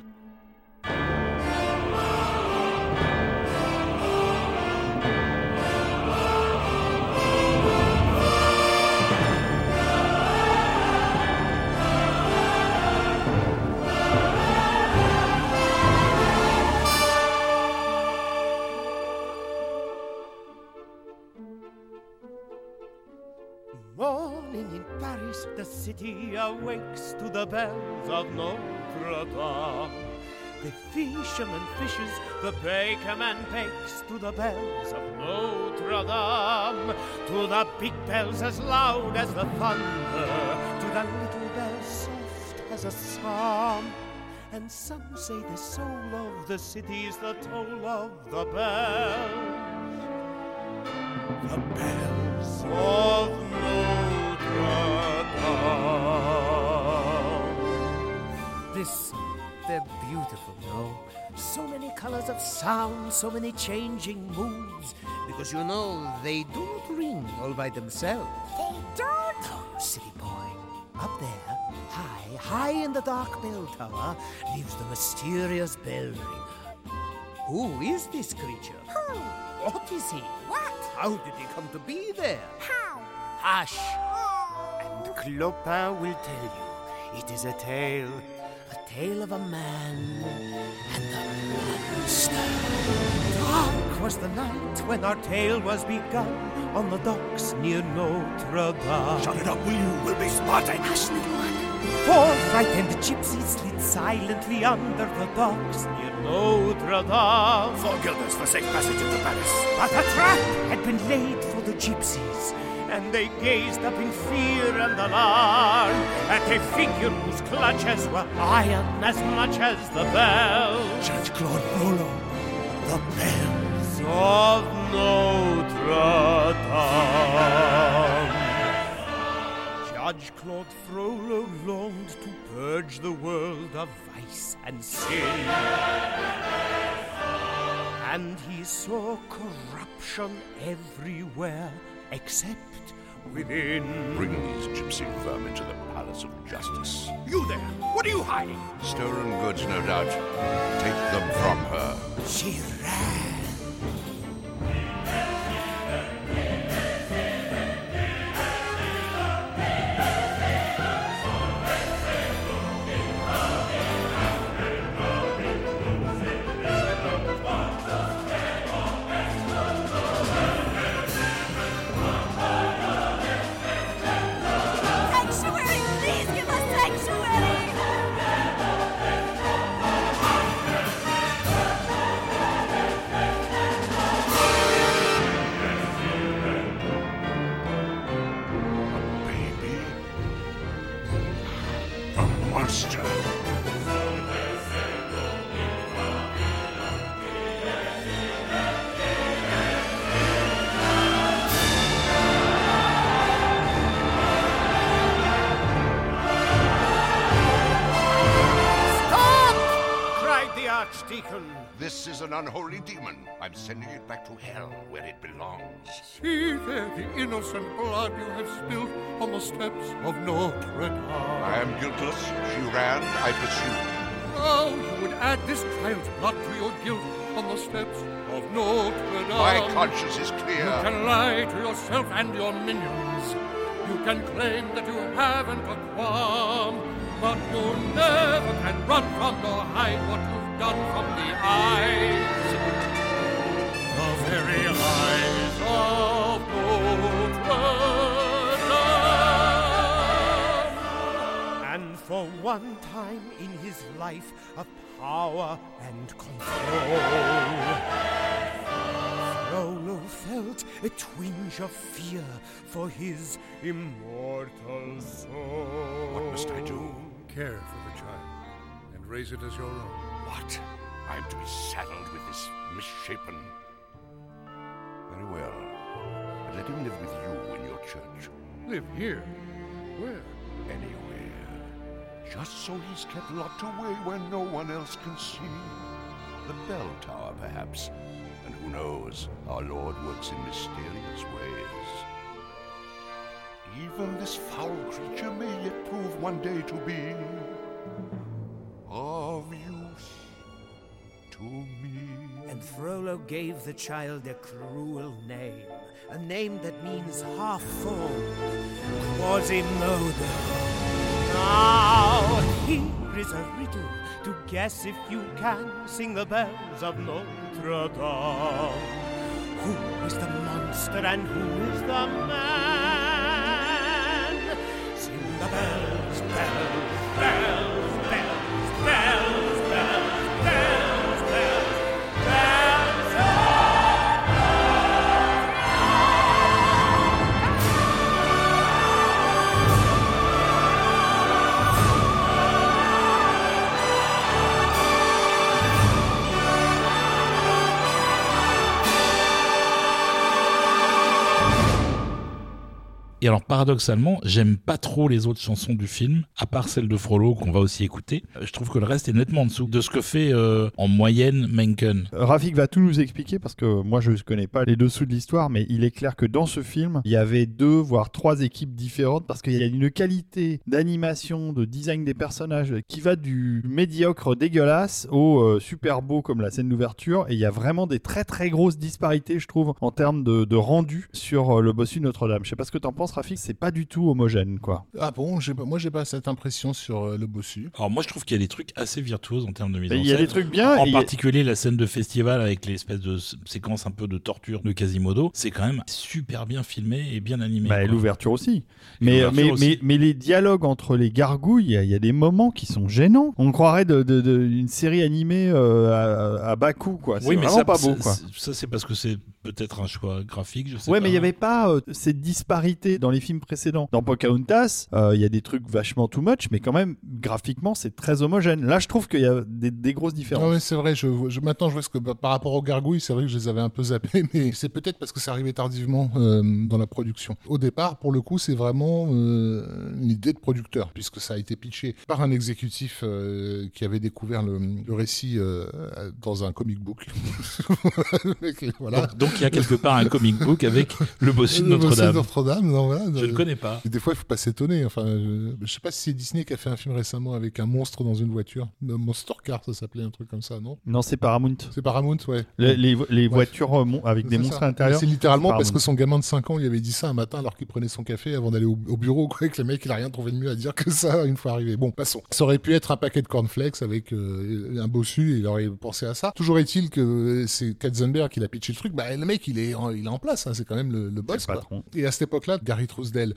the city awakes to the bells of Notre Dame. The fisherman fishes, the bakerman bakes to the bells of Notre Dame. To the big bells as loud as the thunder, to the little bells soft as a psalm. And some say the soul of the city's the toll of the bells the bells of Notre Listen, they're beautiful, no? So many colors of sound, so many changing moods. Because you know, they do not ring all by themselves. They don't. Oh, silly boy. Up there, high, high in the dark bell tower, lives the mysterious bell ringer. Who is this creature? Who? What is he? What? How did he come to be there? How? Hush! Oh. And Clopin will tell you it is a tale, a tale of a man and the monster. Dark was the night when our tale was begun on the docks near Notre Dame. Shut it up, will you? We'll be spotted. Hush, little one. Four frightened gypsies slid silently under the docks near Notre Dame. Four guilders for safe passage into Paris. But a trap had been laid for the gypsies, and they gazed up in fear and alarm at a figure whose clutches were iron as much as the bell. Judge Claude Frollo. The bells. of Notre Dame. Judge Claude Frollo longed to purge the world of vice and sin. And he saw corruption everywhere except within. Bring these gypsy vermin to the Palace of Justice. You there. What are you hiding? Stolen goods, no doubt. Take them from her. She ran. Demon. I'm sending it back to hell where it belongs. See there the innocent blood you have spilled on the steps of Notre Dame. I am guiltless. She ran. I pursued. Now you would add this child's blood to your guilt on the steps of Notre Dame. My conscience is clear. You can lie to yourself and your minions. You can claim that you haven't a qualm, but you never can run from nor hide what you've done from the eyes. The very eyes of Notre Dame. And for one time in his life of power and control, Frollo felt a twinge of fear for his immortal soul. What must I do? Care for the child and raise it as your own. What? I'm to be saddled with this misshapen. Very well. But let him live with you in your church. Live here. Where? Anywhere. Just so he's kept locked away where no one else can see. The bell tower, perhaps. And who knows, our Lord works in mysterious ways. Even this foul creature may yet prove one day to be of to me. And Frollo gave the child a cruel name, a name that means half full, Quasimodo. Now, here is a riddle to guess if you can sing the bells of Notre Dame. Who is the monster and who is the man? Sing the bells, bells, bells, Et alors, paradoxalement, j'aime pas trop les autres chansons du film, à part celle de Frollo qu'on va aussi écouter. Je trouve que le reste est nettement en dessous de ce que fait euh, en moyenne Menken. Rafik va tout nous expliquer parce que moi je ne connais pas les dessous de l'histoire, mais il est clair que dans ce film, il y avait deux voire trois équipes différentes parce qu'il y a une qualité d'animation, de design des personnages qui va du médiocre dégueulasse au euh, super beau comme la scène d'ouverture et il y a vraiment des très très grosses disparités je trouve en termes de, rendu sur euh, le bossu Notre-Dame. Je sais pas ce que t'en penses Rafik, c'est pas du tout homogène, quoi. Ah bon, moi j'ai pas cette impression sur euh, le bossu. Alors moi je trouve qu'il y a des trucs assez virtuoses en termes de mise en Il scène. y a des trucs bien. En il particulier la scène de festival avec l'espèce de séquence un peu de torture de Quasimodo, c'est quand même super bien filmé et bien animé. Bah, l'ouverture aussi. Mais, mais, aussi. mais, mais les dialogues entre les gargouilles, il y, a- il y a des moments qui sont gênants. On croirait de, de- de- une série animée euh, à, à bas coût, quoi. C'est Oui, mais vraiment ça, pas beau, c'est- quoi. Ça c'est parce que c'est peut-être un choix graphique, je sais Ouais, pas. mais il n'y avait pas euh, cette disparité dans les films précédents. Dans Pocahontas, euh, il y a des trucs vachement too much, mais quand même, graphiquement, c'est très homogène. Là, je trouve qu'il y a des, des grosses Non différences. mais c'est vrai, je, je- maintenant je vois ce que par rapport aux gargouilles, c'est vrai que je les avais un peu zappés, mais c'est peut-être parce que ça arrivait tardivement euh, dans la production. Au départ, pour le coup, c'est vraiment euh, une idée de producteur, puisque ça a été pitché par un exécutif euh, qui avait découvert le, le récit euh, dans un comic book. Voilà. Donc, donc il y a quelque part un comic book avec le bossu de Notre-Dame. Notre-Dame, non, voilà. Je ne connais pas. Et Des fois, il faut pas s'étonner. Enfin, je, je sais pas si c'est Disney qui a fait un film récemment avec un monstre dans une voiture. Monster Car, ça s'appelait un truc comme ça, non? Non, c'est Paramount. C'est Paramount, ouais. Les, les- les Ouais. voitures euh, mon- avec des monstres ça. à l'intérieur. C'est littéralement parce que son gamin de 5 ans lui avait dit ça un matin alors qu'il prenait son café avant d'aller au, au bureau, quoi, et que le mec il a rien trouvé de mieux à dire que ça une fois arrivé. Bon, passons. Ça aurait pu être un paquet de cornflakes avec euh, un bossu et il aurait pensé à ça. Toujours est-il que c'est Katzenberg qui a pitché le truc. Bah, le mec il est en, il est en place, hein, c'est quand même le, le boss. Quoi. Et à cette époque-là, Gary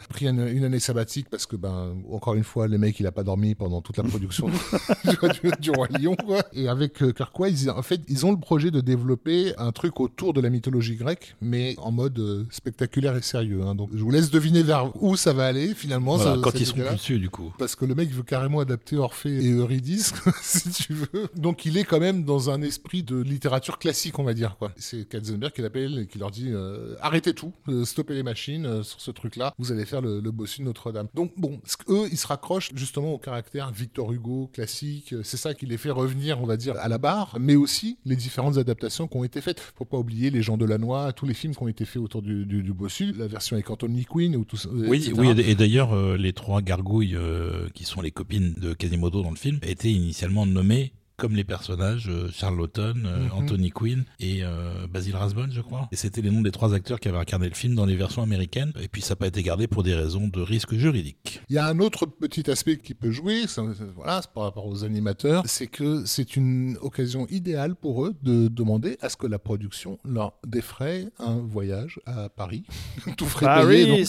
Pris une, une année sabbatique parce que, ben, encore une fois, le mec, il a pas dormi pendant toute la production du, du- Roi Lion, quoi. Et avec euh, ils- en fait, ils ont le projet de développer un truc autour de la mythologie grecque, mais en mode euh, spectaculaire et sérieux. hein. Donc, je vous laisse deviner vers où ça va aller, finalement. Voilà, ça- quand cette ils plus dessus du coup. Parce que le mec veut carrément adapter Orphée et Eurydice, si tu veux. Donc il est quand même dans un esprit de littérature classique, on va dire. quoi. C'est Katzenberg qui l'appelle et qui leur dit euh, arrêtez tout, euh, stoppez les machines sur ce truc-là, vous allez faire le, le bossu de Notre-Dame. Donc bon, eux, ils se raccrochent justement au caractère Victor Hugo classique. Euh, C'est ça qui les fait revenir, on va dire, à la barre, mais aussi les différentes adaptations qui ont été faites. Faut pas oublier Les gens de la noix, tous les films qui ont été faits autour du, du, du bossu, la version avec Anthony Quinn ou tout ça. Oui, etc. oui, et d'ailleurs, euh, les trois gargouilles euh, qui sont les copines de Quasimodo dans le film étaient initialement nommées comme les personnages euh, Charlotten, euh, Mhm. Anthony Quinn et euh, Basil Rathbone, je crois. Et c'était les noms des trois acteurs qui avaient incarné le film dans les versions américaines. Et puis ça n'a pas été gardé pour des raisons de risque juridique. Il y a un autre petit aspect qui peut jouer, voilà, c'est par rapport aux animateurs, c'est que c'est une occasion idéale pour eux de demander à ce que la production leur défraie un voyage à Paris, tout frais payé. donc, Paris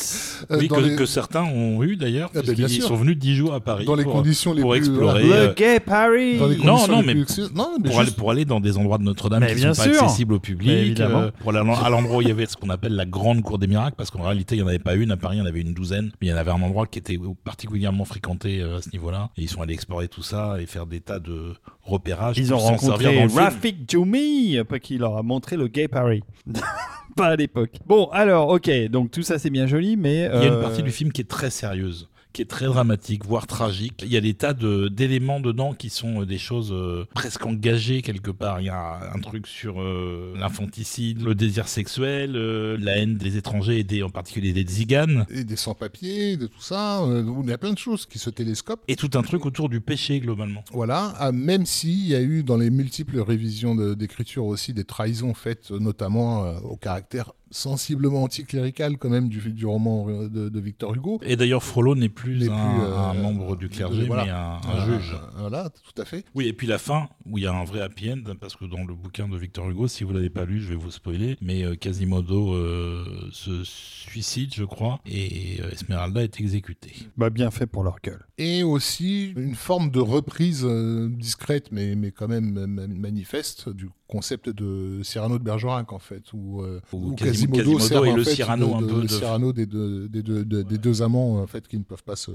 euh, oui, que, les- que certains ont eu d'ailleurs, Ah, ben, puisqu'ils bien sûr. sont venus dix jours à Paris dans les pour, conditions les pour plus explorer. euh, Le gay Paris dans les Non, conditions non, les mais plus luxueuses. non, mais pour, aller, juste- pour aller dans des endroits de Notre-Dame Mais qui bien sont pas accessibles au public, évidemment. euh, pour aller à l'endroit où il y avait ce qu'on appelle la grande cour des miracles, parce qu'en réalité il n'y en avait pas une, à Paris il y en avait une douzaine, mais il y en avait un endroit qui était particulièrement fréquenté euh, à ce niveau-là, et ils sont allés explorer tout ça et faire des tas de repérages. Ils ont rencontré dans le film. Rafik Djoumi, qui leur a montré le gay Paris. pas à l'époque. Bon, alors, ok, donc tout ça c'est bien joli, mais. Il y a une euh, partie du film qui est très sérieuse, qui est très dramatique, voire tragique. Il y a des tas de- d'éléments dedans qui sont euh, des choses euh, presque engagées quelque part. Il y a un truc sur euh, l'infanticide, le désir sexuel, euh, la haine des étrangers et des, en particulier des tziganes. et des sans-papiers, de tout ça, il y a plein de choses qui se télescopent. Et tout un truc autour du péché globalement. Voilà, ah, même s'il y a eu dans les multiples révisions d'écriture aussi des trahisons faites notamment au caractère sensiblement anticlérical quand même du, du roman euh, de, de Victor Hugo. Et d'ailleurs, Frollo n'est plus, un, plus, euh, un membre du clergé, voilà. mais un, un Voilà, juge. euh, Voilà, tout à fait. Oui, et puis la fin, où il y a un vrai happy end, parce que dans le bouquin de Victor Hugo, si vous l'avez pas lu, je vais vous spoiler, mais euh, Quasimodo euh, se suicide, je crois, et euh, Esmeralda est exécutée. Bah, bien fait pour leur gueule. Et aussi une forme de reprise euh, discrète mais, mais quand même euh, ma- manifeste du concept de Cyrano de Bergerac en fait, où, euh, Où où Quasimo- Quasimodo, Quasimodo sert est en le fait, Cyrano de, un de- peu le de- Cyrano des deux, des deux, de- des deux amants en fait qui ne peuvent pas se,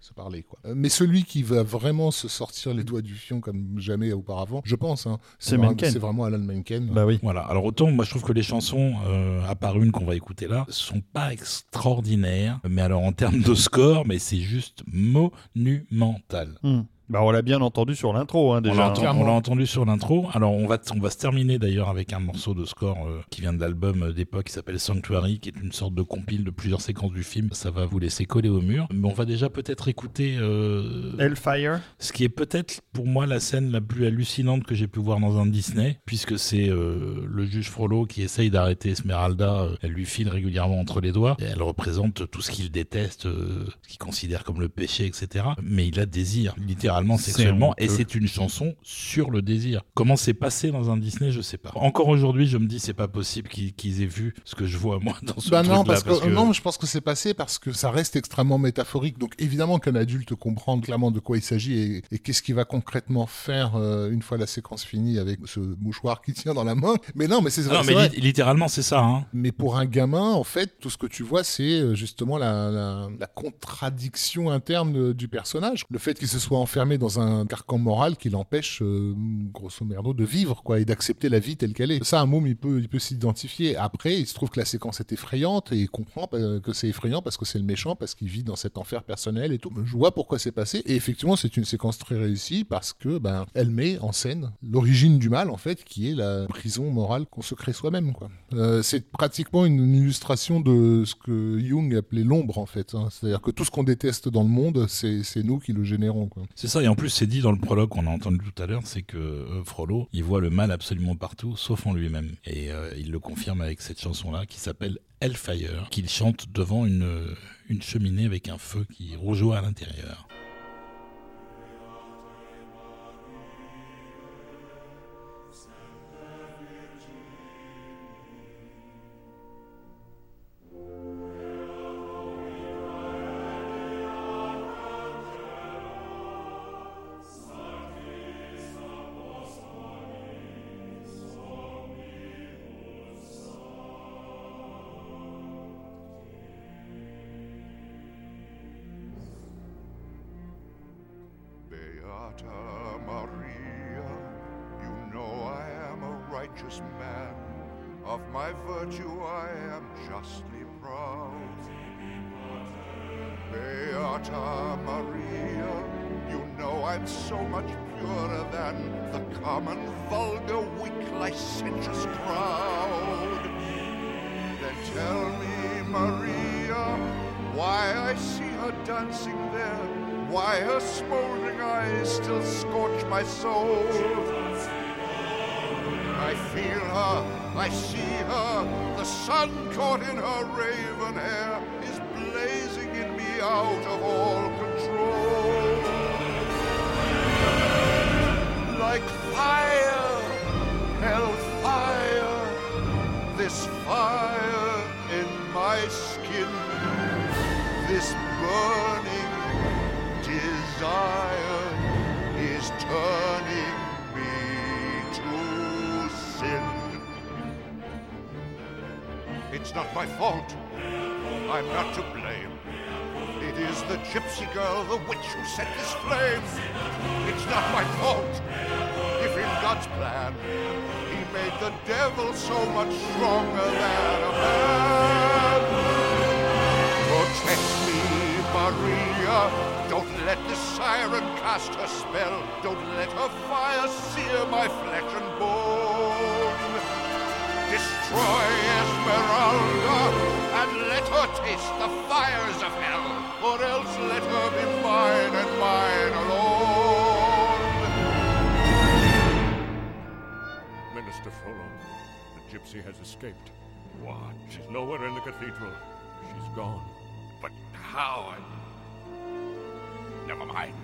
se parler quoi. Euh, Mais celui qui va vraiment se sortir les doigts du fion comme jamais auparavant, je pense, hein, C'est vra- Mencken. c'est vraiment Alan Menken. Bah oui. Voilà, alors autant moi je trouve que les chansons, euh, à part une qu'on va écouter là, sont pas extraordinaires, mais alors en termes de score, mais c'est juste monumental. Hmm. Bah, on l'a bien entendu sur l'intro, hein, On déjà. l'a hein. entendu, on l'a entendu sur l'intro. Alors on va on va se terminer d'ailleurs avec un morceau de score euh, qui vient de l'album euh, d'époque qui s'appelle Sanctuary, qui est une sorte de compile de plusieurs séquences du film. Ça va vous laisser coller au mur. Mais on va déjà peut-être écouter euh, Hellfire. ce qui est peut-être pour moi la scène la plus hallucinante que j'ai pu voir dans un Disney, puisque c'est euh, le juge Frollo qui essaye d'arrêter Esmeralda. elle lui file régulièrement entre les doigts. Et elle représente tout ce qu'il déteste, ce qu'il considère comme le péché, etc. Mais il a désir, littéralement, Sexuellement. Et c'est une chanson sur le désir. Comment c'est passé dans un Disney, je sais pas. Encore aujourd'hui, je me dis, c'est pas possible qu'ils aient vu ce que je vois moi dans ce Bah non, parce que, non, je pense que c'est passé parce que ça reste extrêmement métaphorique. Donc évidemment qu'un adulte comprend clairement de quoi il s'agit et, et qu'est-ce qu'il va concrètement faire euh, une fois la séquence finie avec ce mouchoir qu'il tient dans la main. Mais non, mais c'est Ah non, mais vrai. li- littéralement, c'est ça. Hein. Mais pour un gamin, en fait, tout ce que tu vois, c'est euh, justement la, la, la contradiction interne euh, du personnage. Le fait qu'il se soit enfermé dans un carcan moral qui l'empêche, euh, grosso merdo, de vivre, quoi, et d'accepter la vie telle qu'elle est. Ça, un môme, il peut, il peut s'identifier. Après, il se trouve que la séquence est effrayante et il comprend euh, que c'est effrayant parce que c'est le méchant, parce qu'il vit dans cet enfer personnel et tout. Je vois pourquoi c'est passé. Et effectivement, c'est une séquence très réussie parce que, ben, elle met en scène l'origine du mal, en fait, qui est la prison morale qu'on se crée soi-même. Euh, c'est pratiquement une, illustration de ce que Jung appelait l'ombre, en fait. hein. C'est-à-dire que tout ce qu'on déteste dans le monde, c'est c'est nous qui le générons, quoi. C'est et en plus c'est dit dans le prologue qu'on a entendu tout à l'heure, c'est que euh, Frollo, il voit le mal absolument partout, sauf en lui-même. Et euh, il le confirme avec cette chanson-là qui s'appelle Hellfire, qu'il chante devant une, euh, cheminée avec un feu qui rougeoie à l'intérieur. Beata Maria, you know I am a righteous man. Of my virtue I am justly proud. Beata Maria, you know I'm so much purer than the common, vulgar, weak, licentious crowd. Then tell me, Maria, why I see her dancing there, why her smoldering eyes still scorch my soul. I feel her, I see her, the sun caught in her raven hair is blazing in me out of all control. Like fire, hell fire, this fire in my skin, this burning It's not my fault. I'm not to blame. It is the gypsy girl, the witch, who set this flame. It's not my fault. If in God's plan, He made the devil so much stronger than a man. Protect me, Maria. Don't let the siren cast her spell. Don't let her fire sear my flesh and bone. Destroy Esmeralda and let her taste the fires of hell, or else let her be mine and mine alone. Minister Frollo, the gypsy has escaped. What? She's nowhere in the cathedral. She's gone. But how? Never mind.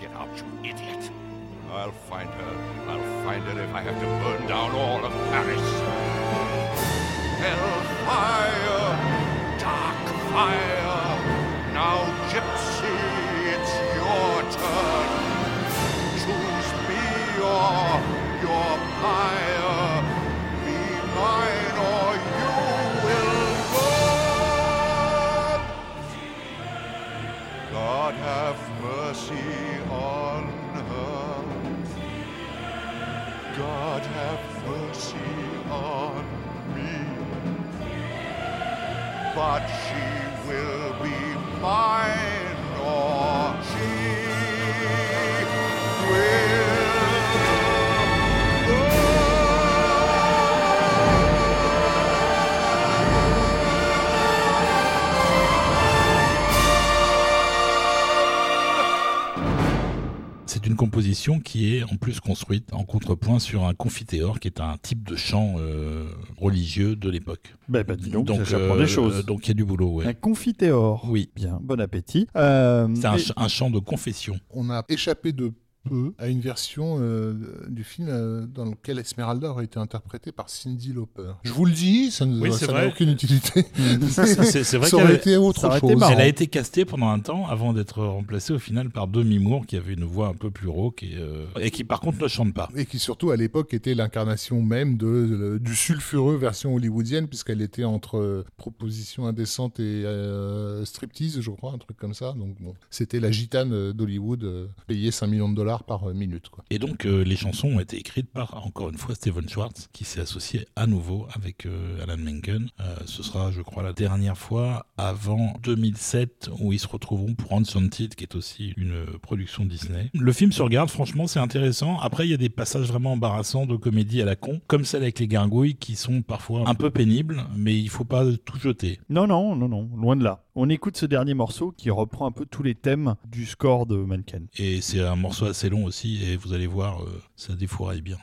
Get out, you idiot. I'll find her. I'll find her if I have to burn down all of Paris. Hellfire, dark fire. Now, Gypsy, it's your turn. Choose me or your pyre. Be mine or you will burn. God have mercy on her. God have mercy on me. But she will be mine or she composition qui est en plus construite en contrepoint sur un confiteor, qui est un type de chant euh, religieux de l'époque. Bah, bah, dis donc, ça, j'apprends euh, des choses. donc il y a du boulot, ouais. Un confitéor. Oui. Bien, bon appétit. Euh, C'est un, et- ch- un chant de confession. On a échappé de peu à une version euh, du film euh, dans lequel Esmeralda aurait été interprétée par Cindy Lauper. Je vous le dis, ça ne- Oui, c'est ça n'a vrai. aucune utilité. C'est c'est vrai ça qu'elle aurait été autre ça aurait chose. Elle a été castée pendant un temps avant d'être remplacée au final par Demi Moore qui avait une voix un peu plus rauque et, euh, et qui par contre ne chante pas. Et qui surtout à l'époque était l'incarnation même de, le- du sulfureux version hollywoodienne puisqu'elle était entre euh, proposition indécente et euh, striptease, je crois, un truc comme ça. Donc bon, c'était la gitane d'Hollywood euh, payée 5 millions de dollars par euh, minute. Quoi. Et donc euh, les chansons ont été écrites par encore une fois Steven Schwartz qui s'est associé à nouveau avec euh, Alan Menken. Euh, ce sera je crois la dernière fois avant 2007 où ils se retrouveront pour Enchanted qui est aussi une production Disney. Le film se regarde franchement c'est intéressant. Après il y a des passages vraiment embarrassants de comédie à la con comme celle avec les gargouilles qui sont parfois un peu pénibles mais il faut pas tout jeter. Non, non, non, non, loin de là. On écoute ce dernier morceau qui reprend un peu tous les thèmes du score de Mannequin. Et c'est un morceau assez long aussi, et vous allez voir, euh, ça défouraille bien.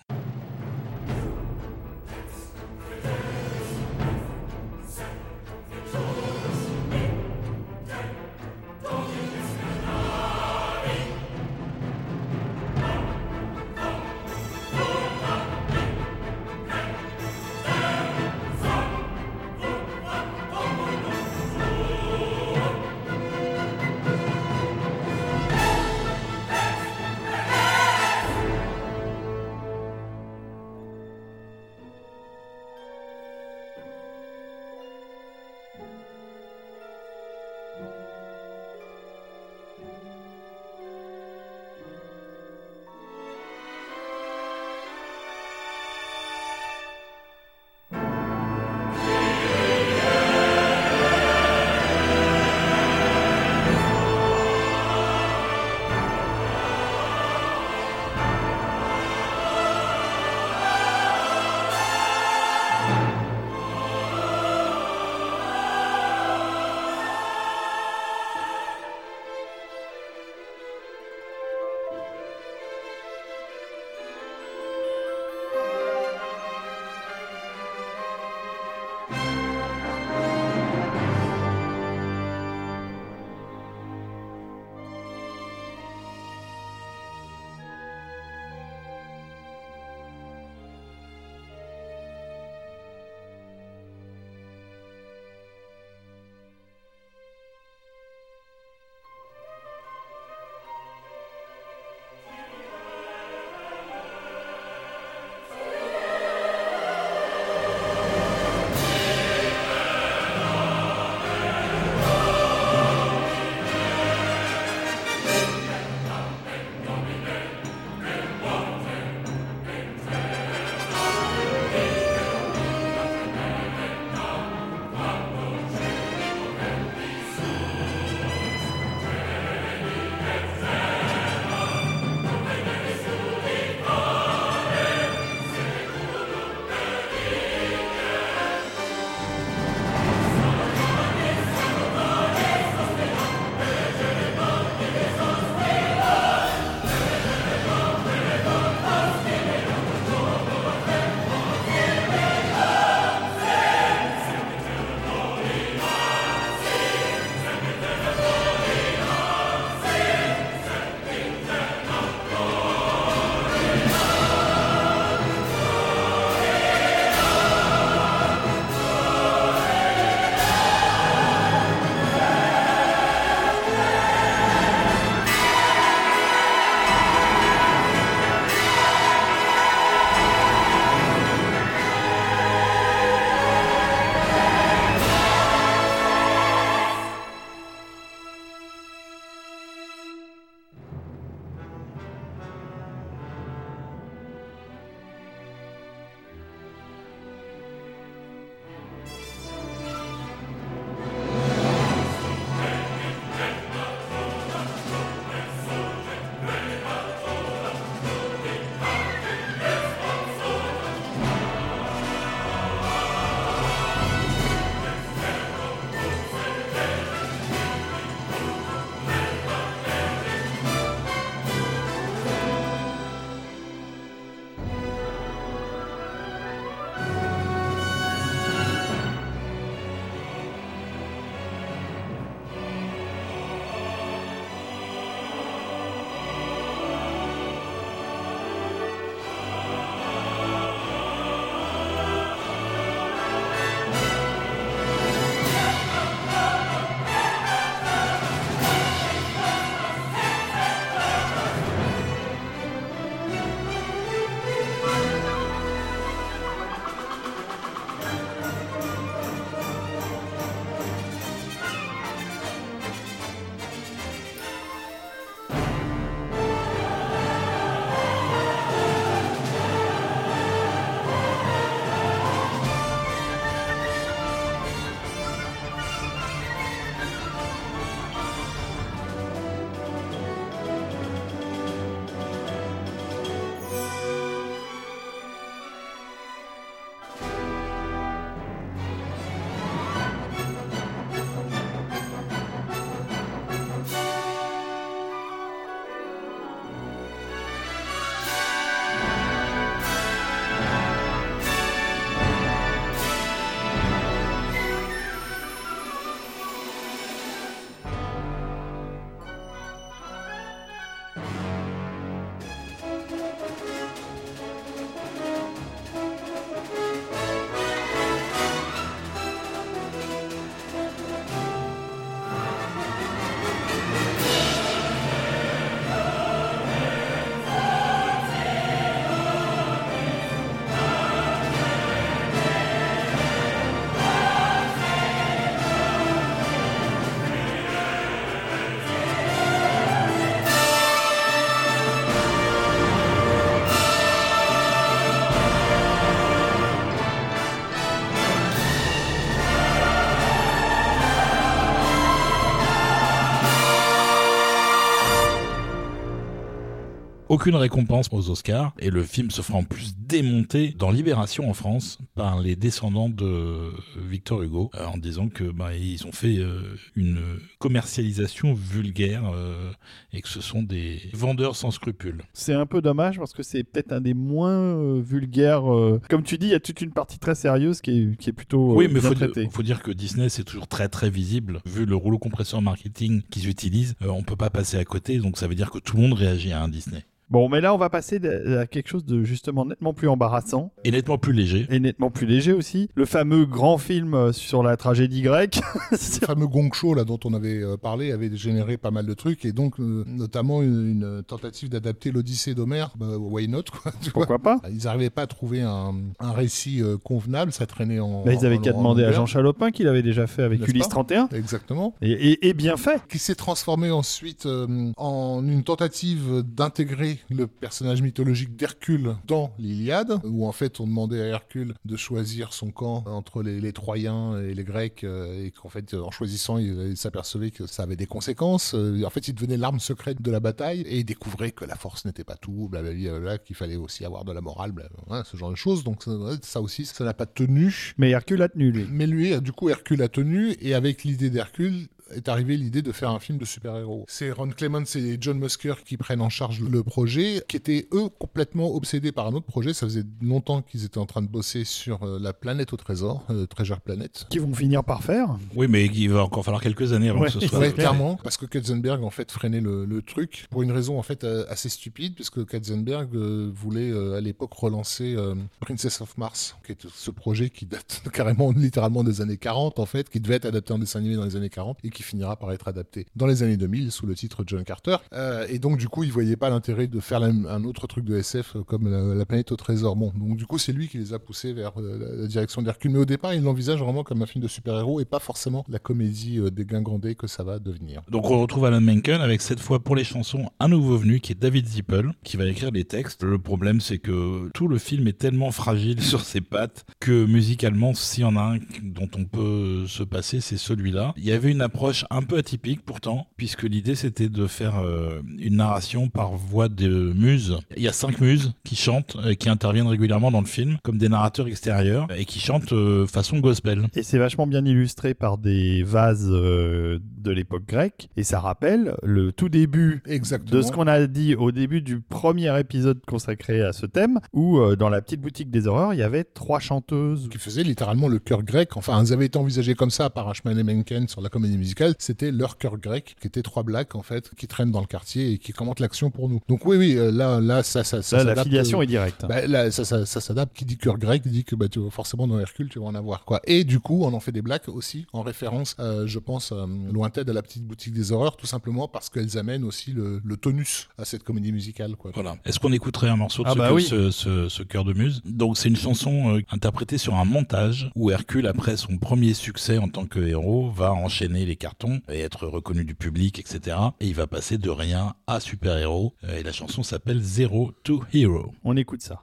Aucune récompense aux Oscars et le film se fera en plus démonter dans Libération en France par les descendants de Victor Hugo euh, en disant que bah, ils ont fait euh, une commercialisation vulgaire euh, et que ce sont des vendeurs sans scrupules. C'est un peu dommage parce que c'est peut-être un des moins euh, vulgaires. Comme tu dis, il y a toute une partie très sérieuse qui est, qui est plutôt Oui, mais bien faut, dire que Disney c'est toujours très très visible vu le rouleau compresseur marketing qu'ils utilisent. on peut pas passer à côté, donc ça veut dire que tout le monde réagit à un Disney. Bon, mais là, on va passer à quelque chose de justement nettement plus embarrassant Et nettement plus léger. et nettement plus léger aussi. Le fameux grand film euh, sur la tragédie grecque. Le fameux gong show là dont on avait euh, parlé avait généré pas mal de trucs et donc euh, notamment une, une tentative d'adapter l'Odyssée d'Homère. Bah, why not quoi, tu vois. Pourquoi pas Ils n'arrivaient pas à trouver un, un récit euh, convenable, ça traînait en. Bah, Ils avaient en- qu'à demander à. Jean Chalopin qu'il avait déjà fait avec Ulysse pas 31. Exactement. Et, et- et bien fait. Qui s'est transformé ensuite euh, en une tentative d'intégrer le personnage mythologique d'Hercule dans l'Iliade, où en fait on demandait à Hercule de choisir son camp entre les, les Troyens et les Grecs, euh, et qu'en fait en choisissant il, il s'apercevait que ça avait des conséquences. Euh, en fait il devenait l'arme secrète de la bataille, et il découvrait que la force n'était pas tout, blablabla, qu'il fallait aussi avoir de la morale, blablabla, ce genre de choses. Donc ça, ouais, ça aussi, ça n'a pas tenu. Mais Hercule a tenu, lui. Mais lui, euh, du coup, Hercule a tenu, et avec l'idée d'Hercule, est arrivée l'idée de faire un film de super-héros. C'est Ron Clements et John Musker qui prennent en charge le projet, qui étaient eux complètement obsédés par un autre projet. Ça faisait longtemps qu'ils étaient en train de bosser sur euh, la planète au trésor, euh, Treasure Planet. Qui vont finir par faire. Oui, mais il va encore falloir quelques années avant Ouais, que ce soit. Ouais, clairement, parce que Katzenberg en fait freinait le, le truc pour une raison en fait euh, assez stupide, puisque Katzenberg euh, voulait euh, à l'époque relancer euh, Princess of Mars, qui est ce projet qui date carrément littéralement des années 40 en fait, qui devait être adapté en dessin animé dans les années 40 et qui finira par être adapté dans les années 2000 sous le titre John Carter. Euh, et donc du coup, il voyait pas l'intérêt de faire un autre truc de SF euh, comme la, la planète au trésor. Bon, donc du coup, c'est lui qui les a poussés vers euh, la, direction d'Hercule. Mais au départ, il l'envisage vraiment comme un film de super-héros et pas forcément la comédie euh, dégingandée que ça va devenir. Donc on retrouve Alan Menken avec cette fois pour les chansons un nouveau venu qui est David Zippel qui va écrire les textes. Le problème c'est que tout le film est tellement fragile sur ses pattes que musicalement s'il y en a un dont on peut se passer c'est celui-là. Il y avait une approche un peu atypique pourtant puisque l'idée c'était de faire euh, une narration par voix de muses. Il y a cinq muses qui chantent euh, qui interviennent régulièrement dans le film comme des narrateurs extérieurs et qui chantent euh, façon gospel. Et c'est vachement bien illustré par des vases euh, de l'époque grecque. Et ça rappelle le tout début Exactement. de ce qu'on a dit au début du premier épisode consacré à ce thème, où euh, dans la petite boutique des horreurs, il y avait trois chanteuses. qui faisait littéralement le chœur grec. Enfin, ils avaient été envisagés comme ça par Ashman et Menken sur la comédie musicale. C'était leur chœur grec, qui était trois blacks, en fait, qui traînent dans le quartier et qui commentent l'action pour nous. Donc oui, oui, euh, là, là, ça, ça, ça Là, la s'adapte, filiation euh, est directe. Bah, là, ça, ça, ça s'adapte. Qui dit cœur grec dit que bah, tu, forcément dans Hercule, tu vas en avoir. quoi. Et du coup, on en fait des blacks aussi, en référence, euh, je pense, euh, lointaine à la petite boutique des horreurs, tout simplement parce qu'elles amènent aussi le, le tonus à cette comédie musicale. Quoi. Voilà. Est-ce qu'on écouterait un morceau de Ah ce, bah cœur- oui. ce, ce- ce cœur de muse? Donc c'est une chanson euh, interprétée sur un montage où Hercule, après son premier succès en tant que héros, va enchaîner les cartons et être reconnu du public, etc. Et il va passer de rien à super-héros. Euh, Et la chanson s'appelle Zero to Hero. On écoute ça.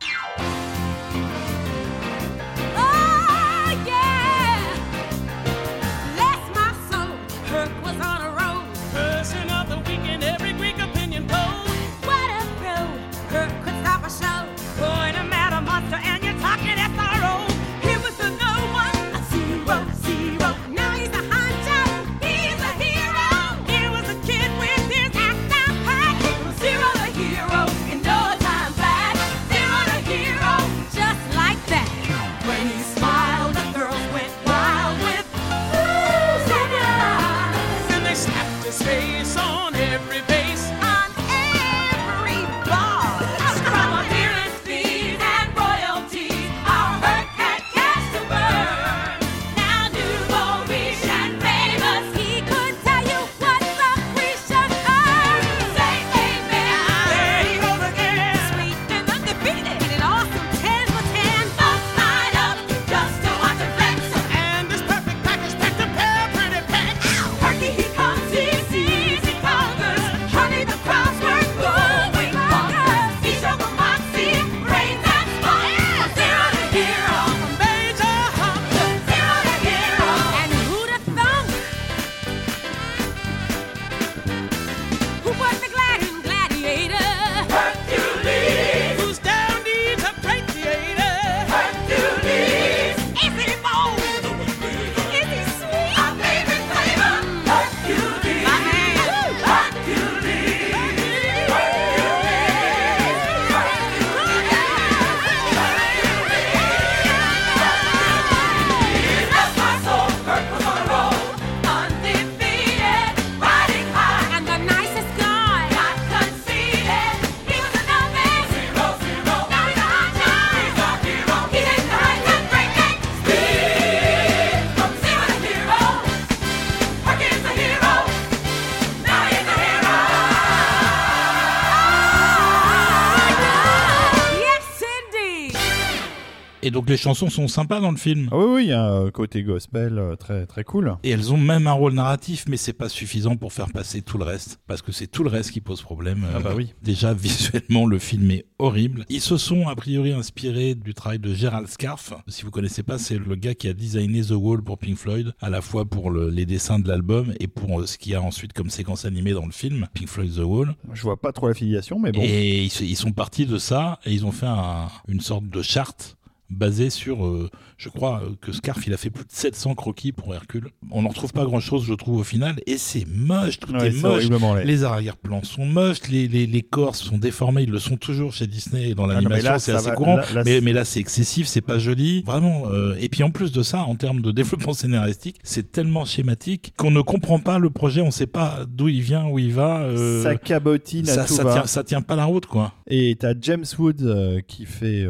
Donc les chansons sont sympas dans le film. Ah oui, oui, il y a un côté gospel euh, très très cool. Et elles ont même un rôle narratif, mais c'est pas suffisant pour faire passer tout le reste, parce que c'est tout le reste qui pose problème. Ah bah oui. Déjà visuellement, le film est horrible. Ils se sont a priori inspirés du travail de Gerald Scarfe. Si vous connaissez pas, c'est le gars qui a designé The Wall pour Pink Floyd, à la fois pour le- les dessins de l'album et pour euh, ce qu'il y a ensuite comme séquence animée dans le film, Pink Floyd The Wall. Je vois pas trop l'affiliation, mais bon. Et ils, sont partis de ça et ils ont fait un- une sorte de charte basée sur, euh, je crois euh, que Scarf, il a fait plus de 700 croquis pour Hercule. On n'en retrouve pas grand-chose, je trouve, au final. Et c'est moche, tout Ouais, est moche. Les arrière-plans sont moches, les, les, les corps sont déformés, ils le sont toujours chez Disney et dans Ah l'animation, c'est assez va- courant. là- là, mais, là, c'est excessif, c'est pas joli. Vraiment. euh, et puis en plus de ça, en termes de développement scénaristique, c'est tellement schématique qu'on ne comprend pas le projet, on sait pas d'où il vient, où il va. euh, ça cabotine à ça, tout ça, va. tient, ça tient pas la route, quoi. Et t'as James Wood qui fait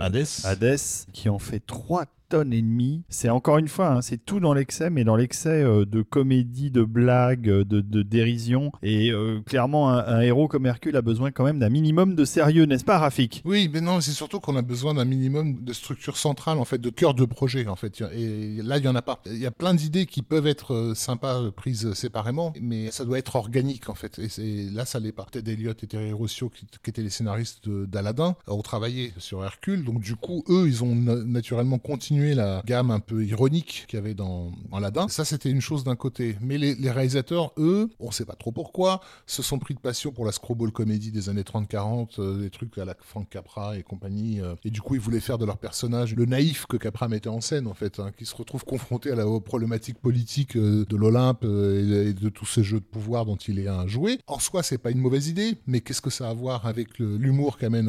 Hades. Hades, qui en fait 3 tonnes et demie. C'est encore une fois, hein, c'est tout dans l'excès, mais dans l'excès euh, de comédie, de blagues, euh, de, dérision. Et euh, clairement, un, héros comme Hercule a besoin quand même d'un minimum de sérieux, n'est-ce pas, Rafik? Oui, mais non, c'est surtout qu'on a besoin d'un minimum de structure centrale, en fait, de cœur de projet, en fait. Et là, il y en a pas. Il y a plein d'idées qui peuvent être sympas prises séparément, mais ça doit être organique, en fait. Et là, ça l'est pas. Ted Elliott et Terry Rossio, qui, qui étaient les scénaristes d'Aladin, ont travaillé sur Hercule. Donc, du coup, eux, ils ont na- naturellement continué la gamme un peu ironique qu'il y avait dans, Aladdin. Ça, c'était une chose d'un côté. Mais les, réalisateurs, eux, on sait pas trop pourquoi, se sont pris de passion pour la screwball comédie des années 30-40, euh, des trucs à la Frank Capra et compagnie. euh, et du coup, ils voulaient faire de leur personnage le naïf que Capra mettait en scène, en fait, hein, qui se retrouve confronté à la aux problématiques politiques euh, de l'Olympe et, de tous ces jeux de pouvoir dont il est un jouet. En soi, c'est pas une mauvaise idée, mais qu'est-ce que ça a à voir avec l'humour qu'amène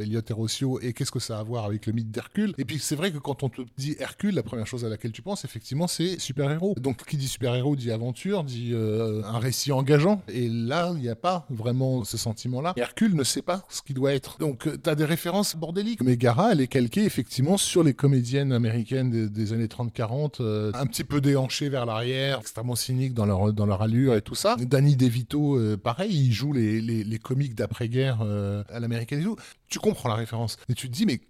Elliot et Rossio et qu'est-ce que ça a à voir avec le mythe d'Hercule? Et puis, c'est vrai que quand on te dit Hercule, la première chose à laquelle tu penses, effectivement, c'est super-héros. Donc, qui dit super-héros dit aventure, dit euh, un récit engageant. Et là, il n'y a pas vraiment ce sentiment-là. Hercule ne sait pas ce qu'il doit être. Donc, tu as des références bordéliques. Mais elle est calquée effectivement sur les comédiennes américaines des, années 30-40, euh, un petit peu déhanchées vers l'arrière, extrêmement cyniques dans leur, allure et tout ça. Danny DeVito, euh, pareil, il joue les, comiques d'après-guerre euh, à l'américaine et tout. Tu comprends la référence. Et tu te dis, mais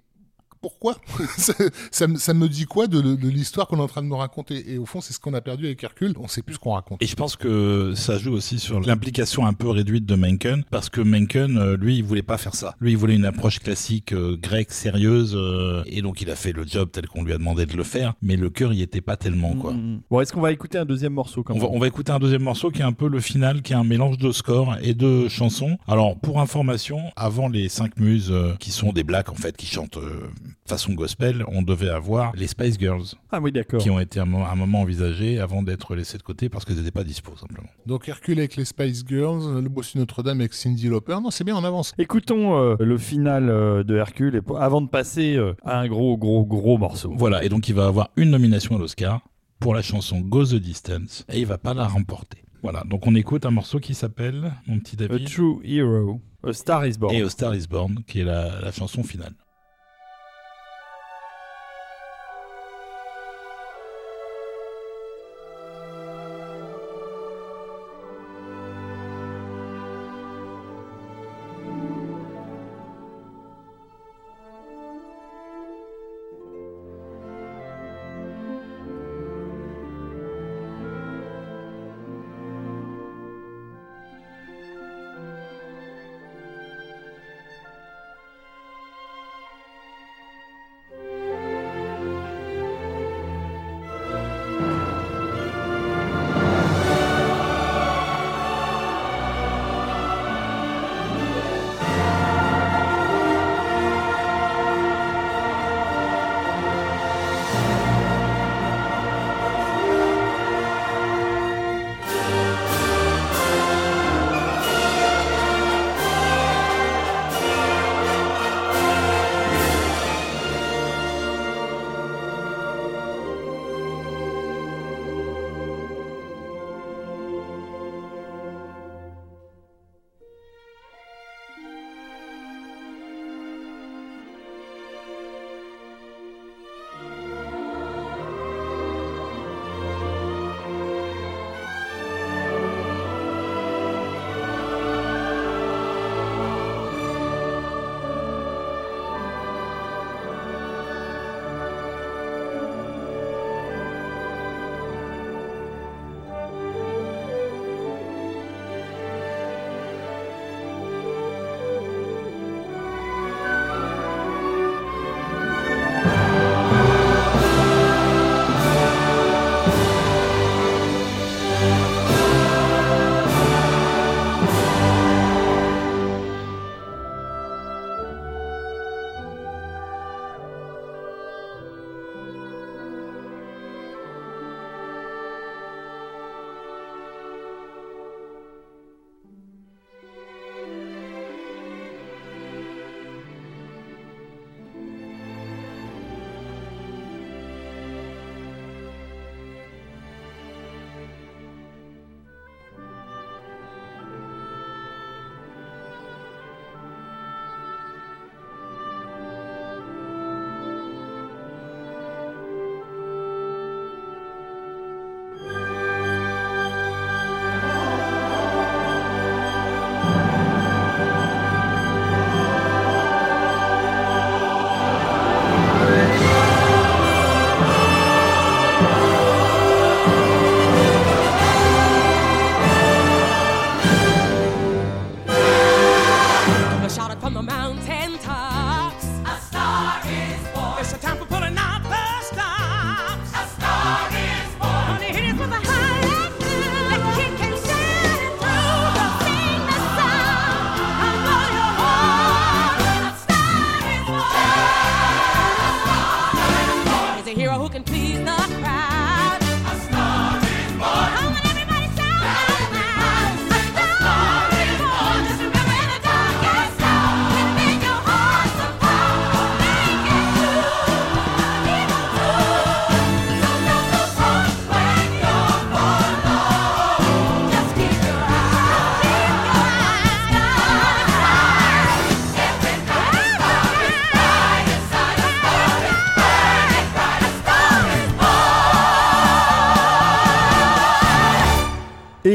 pourquoi ça, ça me- ça me dit quoi de, de l'histoire qu'on est en train de me raconter? Et au fond, c'est ce qu'on a perdu avec Hercule. On sait plus ce qu'on raconte. Et je pense que ça joue aussi sur l'implication un peu réduite de Mencken, parce que Mencken, euh, lui, il voulait pas faire ça. Lui, il voulait une approche classique euh, grecque, sérieuse, euh, et donc il a fait le job tel qu'on lui a demandé de le faire, mais le cœur y était pas tellement, quoi. Mm. Bon, est-ce qu'on va écouter un deuxième morceau quand On va, même on va écouter un deuxième morceau qui est un peu le final, qui est un mélange de score et de chansons. Alors, pour information, avant les cinq muses euh, qui sont des blacks en fait, qui chantent euh, façon gospel, on devait avoir les Spice Girls, Ah oui, d'accord. qui ont été un, mo- un moment envisagés avant d'être laissés de côté parce qu'elles n'étaient pas dispo simplement. Donc Hercule avec les Spice Girls, le bossu Notre-Dame avec Cindy Lauper. Non, c'est bien, on avance. Écoutons euh, le final euh, de Hercule et pour- avant de passer euh, à un gros, gros, gros morceau. Voilà, et donc il va avoir une nomination à l'Oscar pour la chanson Go the Distance et il va pas la remporter. Voilà, donc on écoute un morceau qui s'appelle, mon petit A True Hero, A Star is Born. et A Star is Born, qui est la, la chanson finale.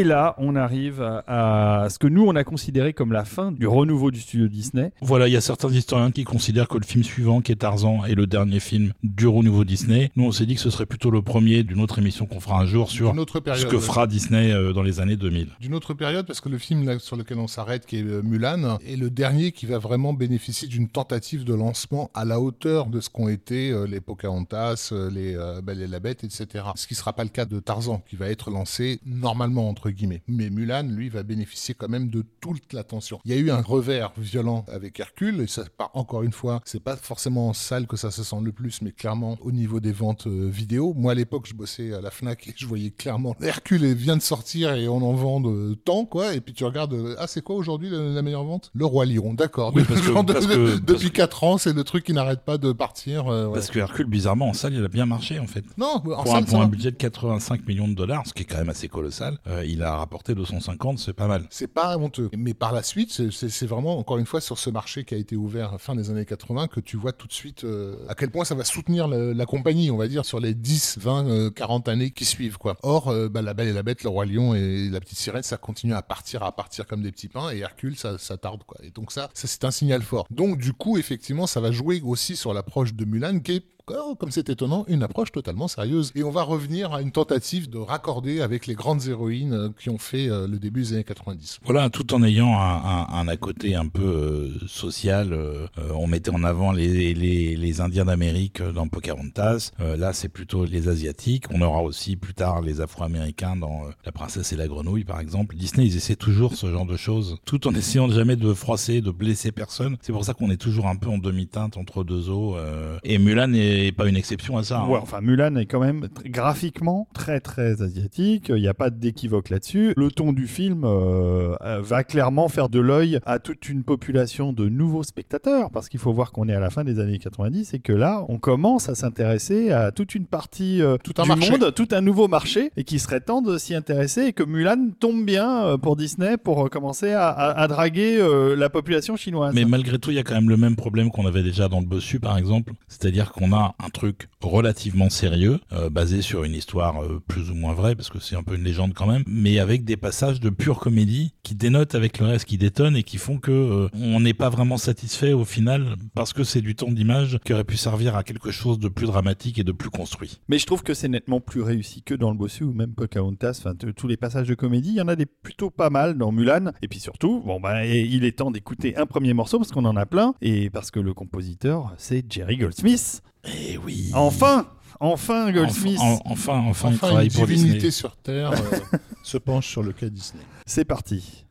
Là, on arrive à, à ce que nous, on a considéré comme la fin du renouveau du studio Disney. Voilà, il y a certains historiens qui considèrent que le film suivant, qui est Tarzan, est le dernier film du renouveau Disney. Nous, on s'est dit que ce serait plutôt le premier d'une autre émission qu'on fera un jour sur Une autre période. ce que fera Disney euh, dans les années 2000. D'une autre période, parce que le film là, sur lequel on s'arrête, qui est euh, Mulan, est le dernier qui va vraiment bénéficier d'une tentative de lancement à la hauteur de ce qu'ont été euh, les Pocahontas, les Belle et la Bête, etc. Ce qui ne sera pas le cas de Tarzan, qui va être lancé normalement, entre guillemets. Mais Mulan, lui, va bénéficier quand même de toute l'attention. Il y a eu un revers violent avec Hercule, et ça, encore une fois, c'est pas forcément en salle que ça se sent le plus, mais clairement au niveau des ventes euh, vidéo. Moi, à l'époque, je bossais à la Fnac et je voyais clairement Hercule vient de sortir et on en vend de tant, quoi. Et puis tu regardes, euh, ah, c'est quoi aujourd'hui la, la meilleure vente? Le Roi Lion, d'accord. Oui, parce que- Genre de- parce que- depuis parce 4 ans, c'est le truc qui n'arrête pas de partir. euh, ouais. Parce que Hercule, bizarrement, en salle, il a bien marché, en fait. Non, en Pour, un, salle, pour un budget de 85 millions de dollars, ce qui est quand même assez colossal, euh, il a rapporté 250, c'est pas mal. C'est pas honteux. Mais par la suite, c'est- c'est c'est vraiment, encore une fois, sur ce marché qui a été ouvert fin des années 80 que tu vois tout de suite euh, à quel point ça va soutenir la, compagnie, on va dire, sur les 10, 20, euh, 40 années qui suivent. quoi. Or, euh, bah, La Belle et la Bête, Le Roi Lion et La Petite Sirène, ça continue à partir, à partir comme des petits pains. Et Hercule, ça, ça tarde. quoi. Et donc ça, ça c'est un signal fort. Donc du coup, effectivement, ça va jouer aussi sur l'approche de Mulan qui est comme c'est étonnant, une approche totalement sérieuse. Et on va revenir à une tentative de raccorder avec les grandes héroïnes euh, qui ont fait euh, le début des années 90. Voilà, tout en ayant un, un, un à côté un peu euh, social. euh, euh, on mettait en avant les, les, les Indiens d'Amérique dans Pocahontas. Euh, là, c'est plutôt les Asiatiques. On aura aussi plus tard les Afro-Américains dans La Princesse et la Grenouille, par exemple. Disney, ils essaient toujours ce genre de choses, tout en essayant jamais de froisser, de blesser personne. C'est pour ça qu'on est toujours un peu en demi-teinte entre deux eaux. et Mulan n'est pas une exception à ça. hein. Ouais, enfin, Mulan est quand même graphiquement très très asiatique. Il n'y a pas d'équivoque là-dessus. Le ton du film euh, euh, va clairement faire de l'œil à toute une population de nouveaux spectateurs, parce qu'il faut voir qu'on est à la fin des années 90 et que là, on commence à s'intéresser à toute une partie euh, Tout un du marché. monde, tout un nouveau marché, et qu'il serait temps de s'y intéresser et que Mulan tombe bien pour Disney pour commencer à, à- à draguer euh, la population chinoise. Mais malgré tout, il y a quand même le même problème qu'on avait déjà dans le bossu, par exemple. C'est-à-dire qu'on a un truc relativement sérieux, euh, basé sur une histoire euh, plus ou moins vraie, parce que c'est un peu une légende quand même, mais avec des passages de pure comédie qui dénotent avec le reste, qui détonnent et qui font que euh, on n'est pas vraiment satisfait au final, parce que c'est du temps d'image qui aurait pu servir à quelque chose de plus dramatique et de plus construit. Mais je trouve que c'est nettement plus réussi que dans le Bossu ou même Pocahontas. Enfin, tous les passages de comédie, il y en a des plutôt pas mal dans Mulan. Et puis surtout, bon bah, il est temps d'écouter un premier morceau parce qu'on en a plein et parce que le compositeur c'est Jerry Goldsmith. Eh oui. Enfin, enfin Goldsmith. Enfin, enfin, enfin, il Enfin, travaille une pour divinité Disney. sur Terre euh, se penche sur le cas Disney. C'est parti.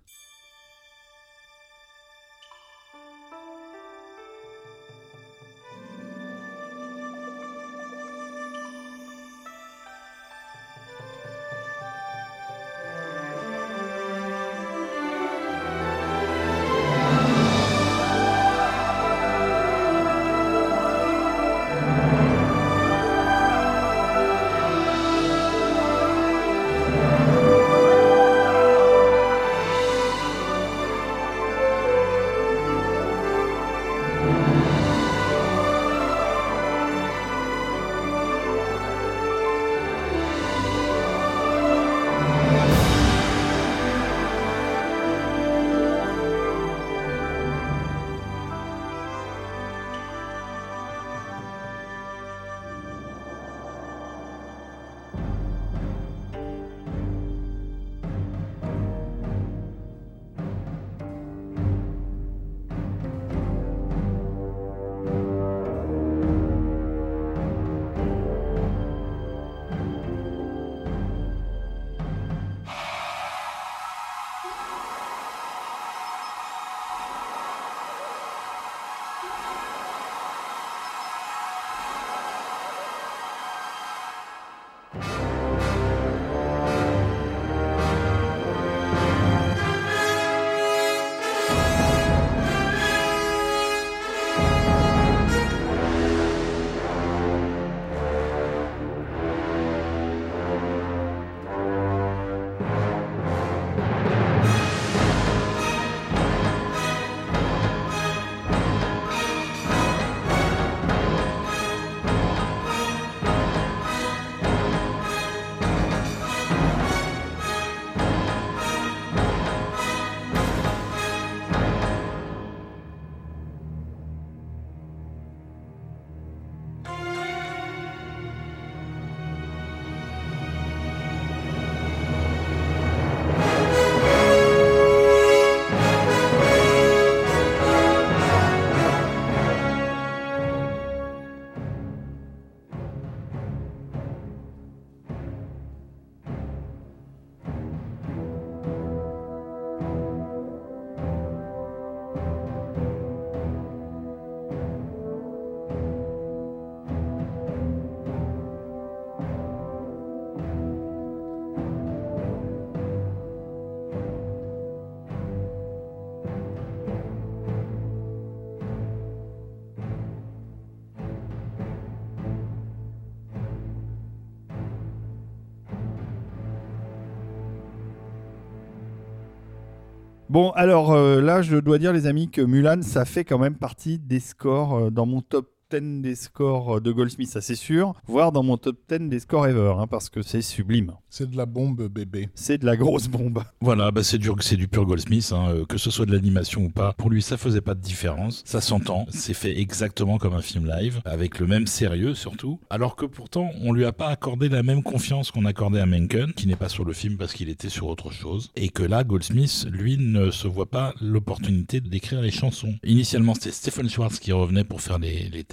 Bon, alors euh, là, je dois dire, les amis, que Mulan, ça fait quand même partie des scores euh, dans mon top 10 des scores de Goldsmith, ça c'est sûr, voire dans mon top 10 des scores ever, hein, parce que c'est sublime. C'est de la bombe bébé. C'est de la grosse bombe. Voilà, bah c'est du, c'est du pur Goldsmith, hein, euh, que ce soit de l'animation ou pas. Pour lui, ça faisait pas de différence. Ça s'entend. C'est fait exactement comme un film live, avec le même sérieux surtout. Alors que pourtant, on lui a pas accordé la même confiance qu'on accordait à Menken, qui n'est pas sur le film parce qu'il était sur autre chose. Et que là, Goldsmith, lui, ne se voit pas l'opportunité d'écrire les chansons. Initialement, c'était Stephen Schwartz qui revenait pour faire les, les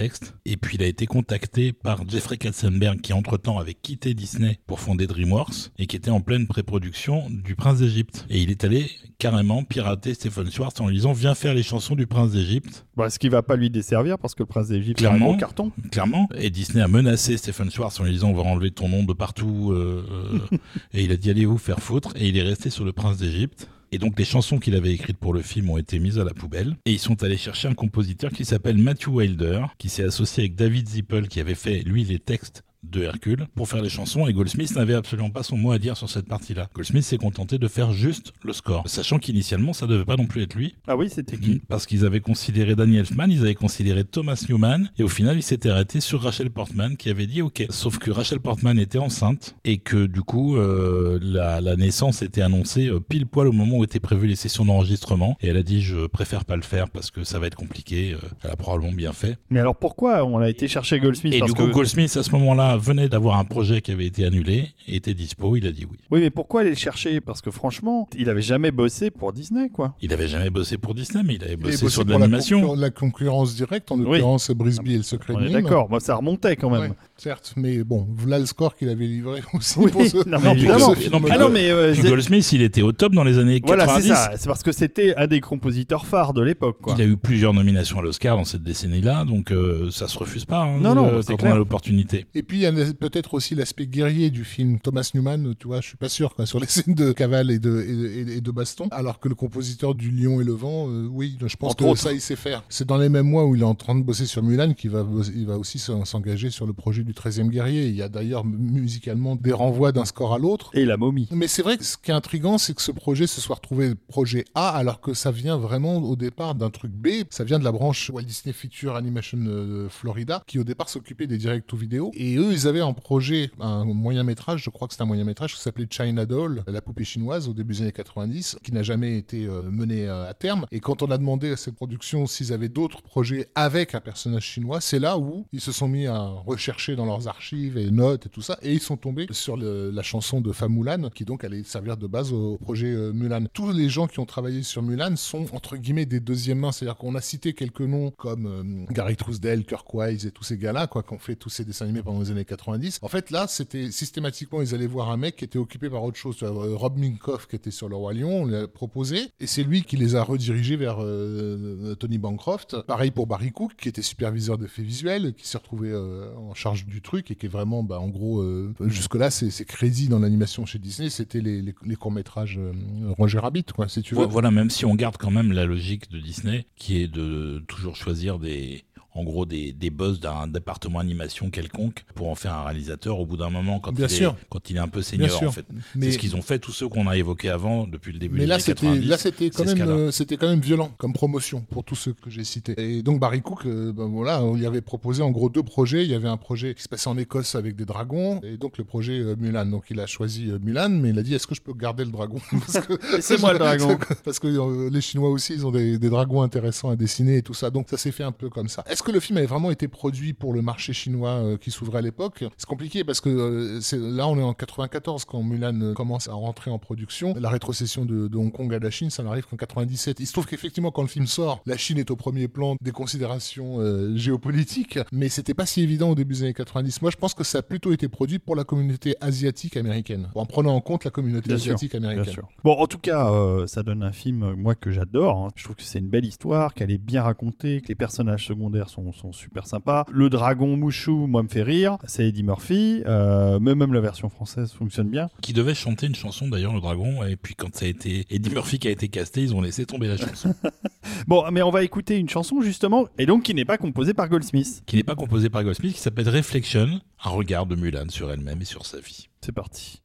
Et puis, il a été contacté par Jeffrey Katzenberg, qui entre-temps avait quitté Disney pour fonder DreamWorks et qui était en pleine pré-production du Prince d'Égypte. Et il est allé carrément pirater Stephen Schwartz en lui disant Viens faire les chansons du Prince d'Égypte. Bah, ce qui va pas lui desservir, parce que le prince d'Égypte est un gros carton. Clairement. Et Disney a menacé Stephen Schwartz en lui disant On va enlever ton nom de partout. euh, euh. et il a dit Allez vous faire foutre. Et il est resté sur le Prince d'Égypte. Et donc les chansons qu'il avait écrites pour le film ont été mises à la poubelle. Et ils sont allés chercher un compositeur qui s'appelle Matthew Wilder, qui s'est associé avec David Zippel, qui avait fait lui les textes de Hercule pour faire les chansons et Goldsmith n'avait absolument pas son mot à dire sur cette partie-là. Goldsmith s'est contenté de faire juste le score, sachant qu'initialement ça devait pas non plus être lui, Ah oui, c'était qui? Parce qu'ils avaient considéré Danny Elfman, ils avaient considéré Thomas Newman, et au final, ils s'étaient arrêtés sur Rachel Portman, qui avait dit OK. Sauf que Rachel Portman était enceinte, et que du coup, euh, la, la naissance était annoncée euh, pile poil au moment où étaient prévues les sessions d'enregistrement, et elle a dit Je préfère pas le faire parce que ça va être compliqué. Euh, Elle a probablement bien fait. Mais alors pourquoi on a été chercher Goldsmith? Et parce du coup, que- Goldsmith, à ce moment-là, venait d'avoir un projet qui avait été annulé, et était dispo, il a dit oui. Oui, mais pourquoi aller le chercher? Parce que franchement, il avait jamais bossé pour Disney, quoi. Il avait jamais bossé pour Disney, mais il avait bossé sur de la, l'animation. concurren- la concurrence directe, en Oui. l'occurrence Brisby et le secret d'accord, moi ça remontait quand même. Ouais, certes, mais bon, voilà le score qu'il avait livré aussi Oui, pour ce, non, mais évidemment. Non, mais Ah non, mais euh, Goldsmith, il était au top dans les années 90. voilà, c'est ça. C'est parce que c'était un des compositeurs phares de l'époque, quoi. Il a eu plusieurs nominations à l'Oscar dans cette décennie-là, donc euh, ça se refuse pas hein, Non, non, euh, c'est quand clair. on a l'opportunité. Et puis y a peut-être aussi l'aspect guerrier du film. Thomas Newman, tu vois, je suis pas sûr quoi, sur les scènes de cavale et de, et, et- et de baston, alors que le compositeur du Lion et le Vent, euh, oui, je pense Entre que autres. ça il sait faire. C'est dans les mêmes mois où il est en train de bosser sur Mulan qu'il va, il va aussi s'en- s'engager sur le projet du 13e guerrier. Il y a d'ailleurs musicalement des renvois d'un score à l'autre. Et la momie. Mais c'est vrai que ce qui est intriguant, c'est que ce projet se soit retrouvé projet A, alors que ça vient vraiment au départ d'un truc B. Ça vient de la branche Walt Disney Feature Animation euh, Florida, qui au départ s'occupait des directs to vidéo. Et eux, ils avaient en projet un moyen métrage, je crois que c'est un moyen métrage, qui s'appelait China Doll, la poupée chinoise, au début des années 90, qui n'a jamais été euh, mené euh, à terme. Et quand on a demandé à cette production s'ils avaient d'autres projets avec un personnage chinois, c'est là où ils se sont mis à rechercher dans leurs archives et notes et tout ça, et ils sont tombés sur la chanson de Famoulan, qui donc allait servir de base au projet euh, Mulan. Tous les gens qui ont travaillé sur Mulan sont entre guillemets des deuxièmes mains, c'est-à-dire qu'on a cité quelques noms comme Gary Trousdale, Kirk Wise et tous ces gars-là, quoi, qui ont fait tous ces dessins animés pendant les années 90. En fait, là, c'était systématiquement, ils allaient voir un mec qui était occupé par autre chose. Euh, Rob Minkoff, qui était sur Le Roi Lion, on l'a proposé, et c'est lui qui les a redirigés vers euh, Tony Bancroft. Pareil pour Barry Cook, qui était superviseur d'effets visuels, qui s'est retrouvé euh, en charge du truc et qui est vraiment, bah, en gros, euh, jusque-là, ses, crédits dans l'animation chez Disney, c'était les, les- courts-métrages euh, Roger Rabbit, quoi, si tu veux. Vo- Voilà, même si on garde quand même la logique de Disney, qui est de toujours choisir des, en gros, des, des boss d'un département animation quelconque pour en faire un réalisateur au bout d'un moment quand, Bien il, sûr. Est, quand il est un peu Bien senior, sûr. en fait. Mais- C'est ce qu'ils ont fait tous ceux qu'on a évoqués avant depuis le début Mais là, c'était 90. là, c'était quand c'est même, euh, c'était quand même violent comme promotion pour tous ceux que j'ai cités. Et donc Barry Cook, euh, ben voilà, on lui avait proposé en gros deux projets. Il y avait un projet qui se passait en Écosse avec des dragons, et donc le projet euh, Mulan. Donc il a choisi euh, Mulan, mais il a dit est-ce que je peux garder le dragon? Parce que- Laissez-moi le dragon. Parce que euh, les Chinois aussi, ils ont des, des dragons intéressants à dessiner et tout ça. Donc ça s'est fait un peu comme ça. Est-ce que le film avait vraiment été produit pour le marché chinois euh, qui s'ouvrait à l'époque C'est compliqué parce que euh, là, on est en 94 quand Mulan euh, commence à rentrer en production. La rétrocession de, de Hong Kong à la Chine, ça n'arrive qu'en 97. Il se trouve qu'effectivement, quand le film sort, la Chine est au premier plan des considérations euh, géopolitiques, mais c'était pas si évident au début des années 90. Moi, je pense que ça a plutôt été produit pour la communauté asiatique américaine, en prenant en compte la communauté Bien asiatique américaine. Bon, en tout cas, euh, ça donne un film, moi, que j'adore. hein. Je trouve que c'est une belle histoire, qu'elle est bien racontée, que les personnages secondaires sont, sont super sympas. Le dragon Mouchou, moi, me fait rire. C'est Eddie Murphy. Euh, mais même la version française fonctionne bien. Qui devait chanter une chanson d'ailleurs, le dragon, et puis quand ça a été Eddie Murphy qui a été casté, ils ont laissé tomber la chanson, Bon, mais on va écouter une chanson, justement, et donc qui n'est pas composée par Goldsmith. qui n'est pas composée par Goldsmith, qui s'appelle Reflection, un regard de Mulan sur elle-même et sur sa vie. C'est parti.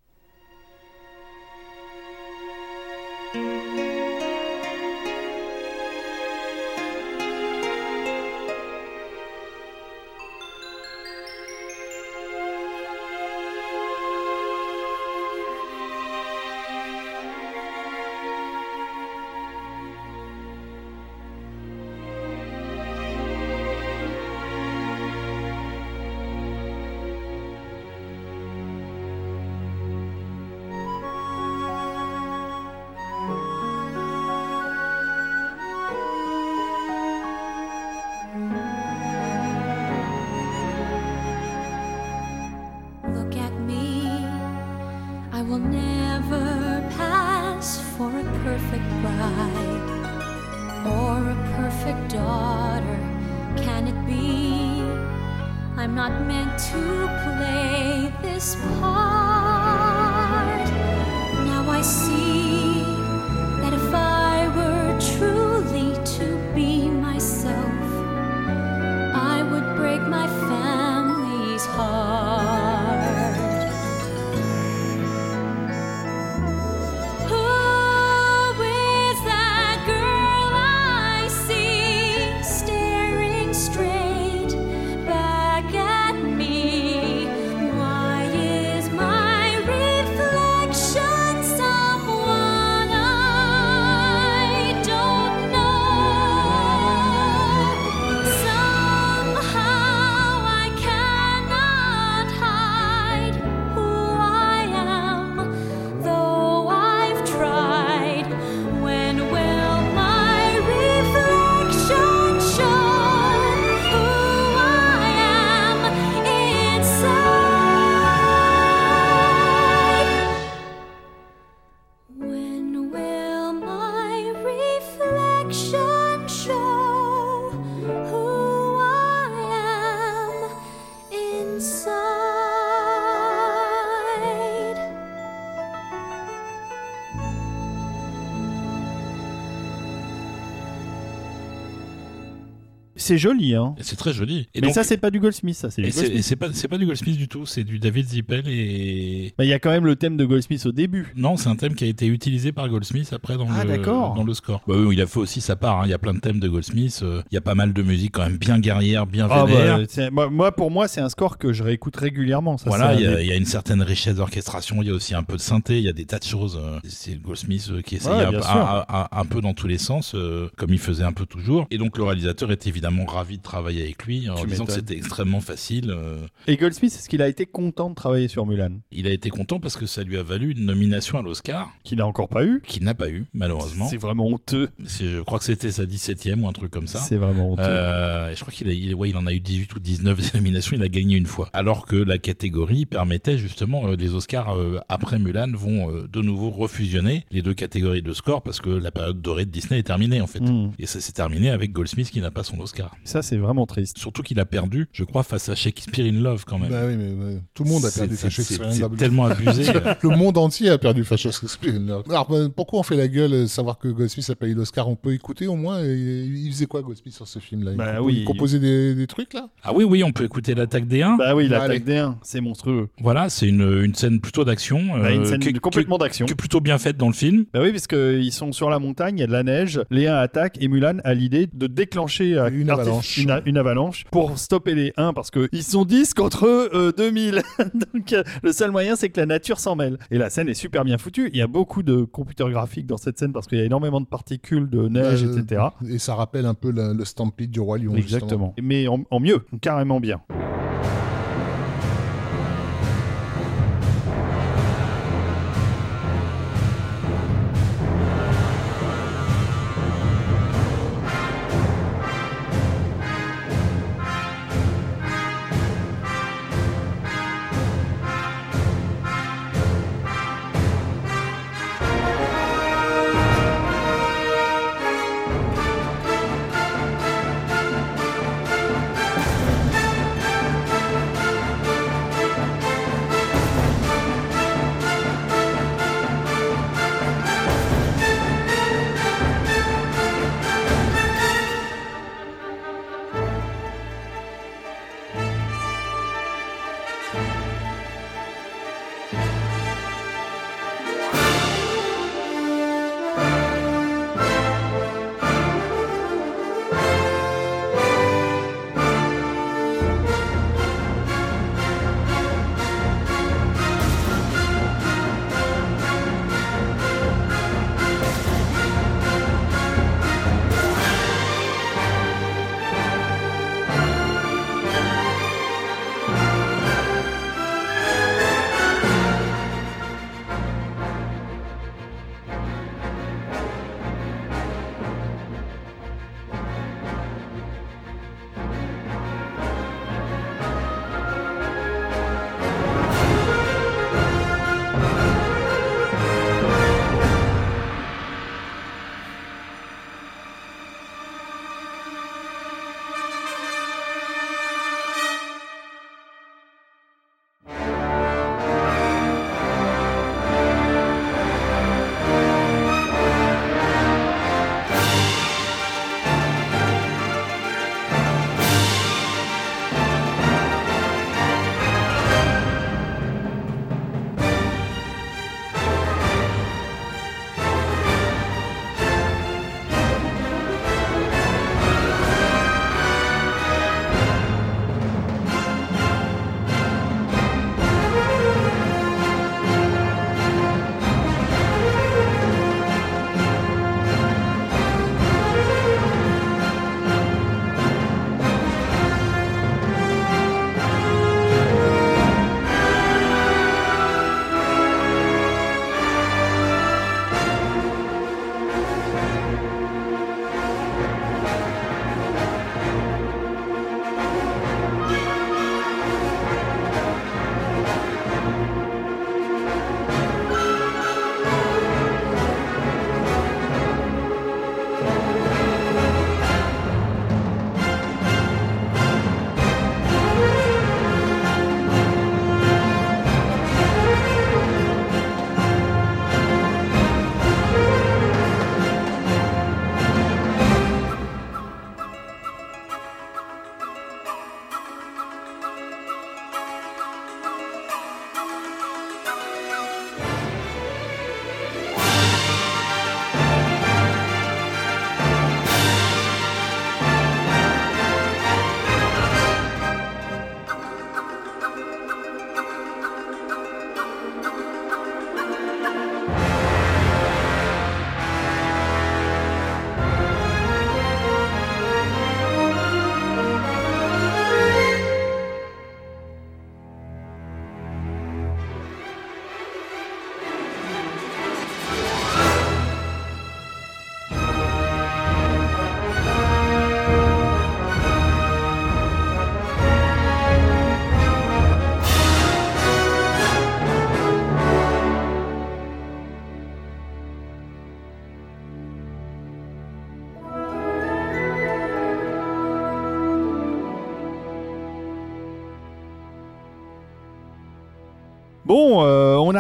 C'est joli, hein. C'est très joli. Et Mais donc- ça, c'est pas du Goldsmith, ça, c'est et c'est pas, c'est pas du Goldsmith du tout, c'est du David Zippel et. Bah, Il y a quand même le thème de Goldsmith au début. Non, c'est un thème qui a été utilisé par Goldsmith après dans, Ah, le, dans le score. Bah oui, il a fait aussi sa part. hein. Il y a plein de thèmes de Goldsmith. euh, Il y a pas mal de musique quand même bien guerrière, bien Ah, vénère. bah, c'est- moi, moi, pour moi, c'est un score que je réécoute régulièrement. Ça, voilà, il y, a- des- il y a une certaine richesse d'orchestration, il y a aussi un peu de synthé, il y a des tas de choses. euh, C'est Goldsmith euh, qui essaye Ouais, un, peu- sûr. un- un- un peu dans tous les sens, euh, comme il faisait un peu toujours. Et donc le réalisateur est évidemment ravi de travailler avec lui, en disant que c'était extrêmement facile. euh, Et Goldsmith, est-ce qu'il a été content de travailler sur Mulan? Il a été content parce que ça lui a valu une nomination à l'Oscar, Qu'il n'a encore pas eu qu'il n'a pas eu, malheureusement. C'est vraiment honteux. Je crois que c'était sa 17e ou un truc comme ça. C'est vraiment honteux. Euh, et je crois qu'il a, il, ouais, il en a eu 18 ou 19 nominations, il a gagné une fois. Alors que la catégorie permettait justement, euh, les Oscars euh, après Mulan vont de nouveau refusionner les deux catégories de score parce que la période dorée de Disney est terminée en fait. Hmm. Et ça s'est terminé avec Goldsmith qui n'a pas son Oscar. Ça, c'est vraiment triste. Surtout qu'il a perdu, je crois, face à Shakespeare in Love quand même. Bah oui, mais ouais, tout le monde a perdu c'est- face à Shakespeare in c'est Love. tellement abusé. Le monde entier a perdu face à Shakespeare in Love. Alors, bah, pourquoi on fait la gueule, euh, savoir que Goldsmith a pas eu l'Oscar On peut écouter au moins Il faisait quoi Goldsmith sur ce film-là? Il, Bah compo- oui. il composait des, des trucs là? Ah oui, oui, on peut écouter l'attaque des 1. Bah oui, l'attaque des 1, c'est monstrueux. Voilà, c'est une, une scène plutôt d'action. Bah, une euh, scène complètement d'action. qui est plutôt bien faite dans le film. Bah oui, parce qu'ils sont sur la montagne, il y a de la neige, les 1 attaquent et Mulan a l'idée de déclencher euh, Une avalanche. une, avalanche pour stopper les 1 parce qu'ils sont 10 contre euh, 2000. Donc euh, le seul moyen c'est que la nature s'en mêle. Et la scène est super bien foutue. Il y a beaucoup de computer graphiques dans cette scène parce qu'il y a énormément de particules, de neige, Euh, etc. Et ça rappelle un peu le, le Stampede du Roi Lion. justement. Exactement. Mais en, en mieux, carrément bien.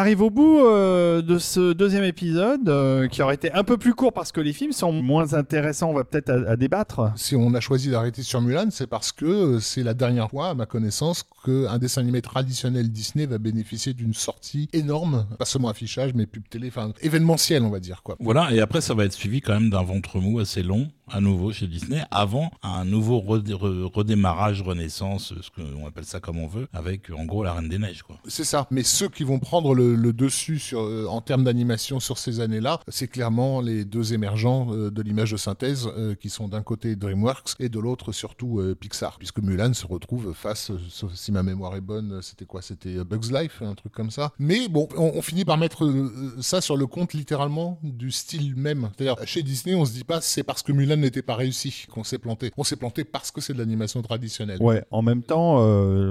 Arrive au bout euh, de ce deuxième épisode euh, qui aurait été un peu plus court parce que les films sont moins intéressants. On va peut-être à, à débattre. Si on a choisi d'arrêter sur Mulan, c'est parce que euh, c'est la dernière fois, à ma connaissance, qu'un dessin animé traditionnel Disney va bénéficier d'une sortie énorme, pas seulement affichage, mais pub télé, enfin événementiel, on va dire quoi. Voilà, et après ça va être suivi quand même d'un ventre mou assez long, à nouveau chez Disney, avant un nouveau redé- re- redémarrage, renaissance, ce qu'on appelle ça comme on veut, avec en gros la Reine des Neiges. Quoi. C'est ça. Mais ceux qui vont prendre le, le dessus sur, euh, en termes d'animation sur ces années-là, c'est clairement les deux émergents euh, de l'image de synthèse, euh, qui sont d'un côté DreamWorks et de l'autre surtout Pixar, puisque Mulan se retrouve face, sauf si ma mémoire est bonne, c'était quoi? C'était Bugs Life, un truc comme ça. Mais bon, on, on finit par mettre ça sur le compte littéralement du style même. C'est-à-dire, chez Disney, on se dit pas c'est parce que Mulan n'était pas réussi qu'on s'est planté. On s'est planté parce que c'est de l'animation traditionnelle. Ouais, en même temps,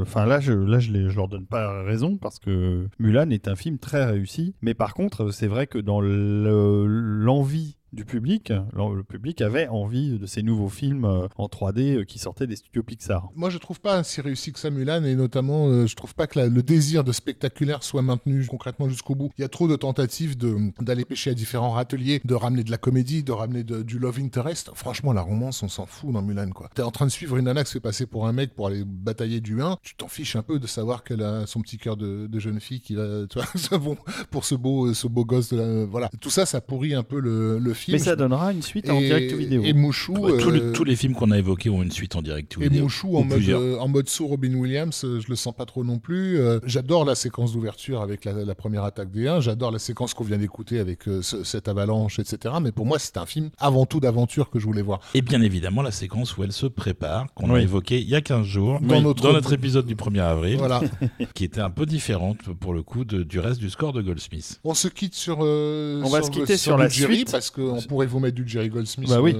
enfin là, je, là, je leur donne pas raison parce que Mulan est un film très réussi. Mais par contre, c'est vrai que dans le- l'envie du public, le public avait envie de ces nouveaux films euh, en 3D euh, qui sortaient des studios Pixar. Moi, je trouve pas si réussi que ça Mulan, et notamment, euh, je trouve pas que le désir de spectaculaire soit maintenu concrètement jusqu'au bout. Il y a trop de tentatives d'aller pêcher à différents râteliers, de ramener de la comédie, de ramener du love interest. Franchement, la romance, on s'en fout dans Mulan, quoi. T'es en train de suivre une nana qui se fait passer pour un mec pour aller batailler du 1, tu t'en fiches un peu de savoir qu'elle a son petit cœur de, jeune fille qui va, tu vois, pour ce beau, ce beau gosse de la, voilà. Tout ça, ça pourrit un peu le film. Mais ça donnera une suite en Et- direct vidéo. Et Mouchou. Ouais, tous, les, euh, tous les films qu'on a évoqués ont une suite en direct ou et vidéo, Mouchou ou en mode, plusieurs. euh, en mode sous Robin Williams, euh, je le sens pas trop non plus. Euh, J'adore la séquence d'ouverture avec la, la première attaque des 1. J'adore la séquence qu'on vient d'écouter avec euh, ce- cette avalanche, etc. Mais pour moi, c'est un film avant tout d'aventure que je voulais voir. Et bien évidemment la séquence où elle se prépare, qu'on Oui. a évoqué il y a 15 jours, Dans Oui, notre- dans notre épisode du 1er avril, Voilà. qui était un peu différente pour le coup de- du reste du score de Goldsmith. On se quitte sur. euh, On va se le- quitter sur la suite. parce qu'on pourrait vous mettre du Jerry Goldsmith Bah oui.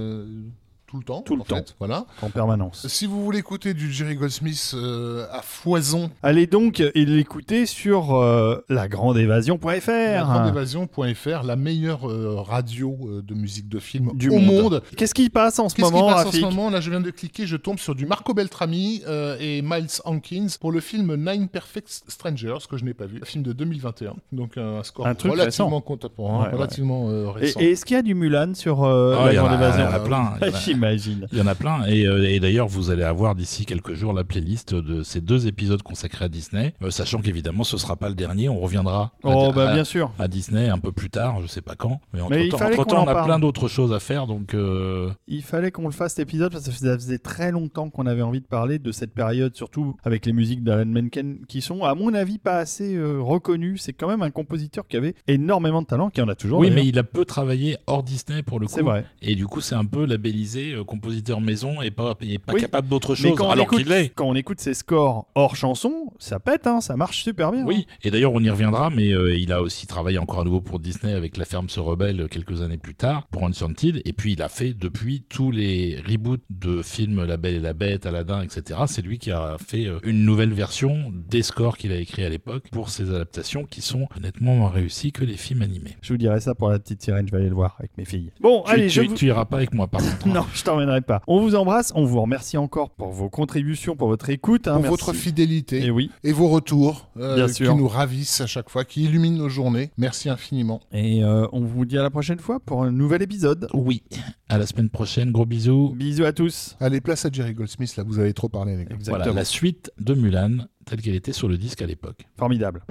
Tout le temps. Tout le en temps. fait. Voilà. en permanence. Si vous voulez écouter du Jerry Goldsmith euh, à foison, Allez donc et l'écouter sur euh, lagrandeévasion.fr. grandévasion.fr, la meilleure euh, radio euh, de musique de film Du au monde. monde. Qu'est-ce qui passe en ce Qu'est-ce qui moment, passe en ce moment? Là, je viens de cliquer, je tombe sur du Marco Beltrami euh, et Miles Hankins pour le film Nine Perfect Strangers, que je n'ai pas vu, un film de 2021. Donc un score Un truc relativement récent. contemporain, Ouais, relativement euh, Et, récent. et est-ce qu'il y a du Mulan sur euh, Ah, il y en la a- grande il y en évasion a plein. il y en a- J'imagine. Il y en a plein, et, euh, et d'ailleurs vous allez avoir d'ici quelques jours la playlist de ces deux épisodes consacrés à Disney, euh, sachant qu'évidemment ce sera pas le dernier, on reviendra à, Oh, bah à- bien sûr. à Disney un peu plus tard, je sais pas quand, mais entre Mais temps, qu'on on a plein d'autres choses à faire, donc euh, Il fallait qu'on le fasse cet épisode parce que ça faisait très longtemps qu'on avait envie de parler de cette période, surtout avec les musiques d'Alan Menken qui sont, à mon avis, pas assez euh, reconnues. C'est quand même un compositeur qui avait énormément de talent, qui en a toujours. oui, mais il a peu travaillé hors Disney pour le coup. c'est vrai. Et du coup, c'est un peu labellisé euh, compositeur maison et pas, et pas Oui. capable d'autre chose, quand alors qu'il quand on écoute ses scores hors chanson, ça pète, hein, ça marche super bien. Oui, et d'ailleurs on y reviendra, mais euh, il a aussi travaillé encore à nouveau pour Disney avec La Ferme se rebelle euh, quelques années plus tard pour Enchanted, et puis il a fait depuis tous les reboots de films La Belle et la Bête, Aladdin, etc. C'est lui qui a fait une nouvelle version des scores qu'il a écrits à l'époque pour ces adaptations qui sont nettement moins réussies que les films animés. Je vous dirai ça pour la petite sirène, je vais aller le voir avec mes filles. Bon, Tu, allez, tu- je vous... tu iras pas avec moi par contre. hein. Non, je t'emmènerai pas. On vous embrasse, on vous remercie encore pour vos contributions, pour votre écoute. hein, pour merci. votre fidélité Et oui. et vos retours euh, Bien qui nous ravissent à chaque fois, qui illuminent nos journées. Merci infiniment. Et euh, on vous dit à la prochaine fois pour un nouvel épisode. Oui, à la semaine prochaine, gros bisous. Bisous à tous. Allez, place à Jerry Goldsmith, là, vous avez trop parlé, les gars. Exactement. Voilà, la suite de Mulan telle qu'elle était sur le disque à l'époque. Formidable.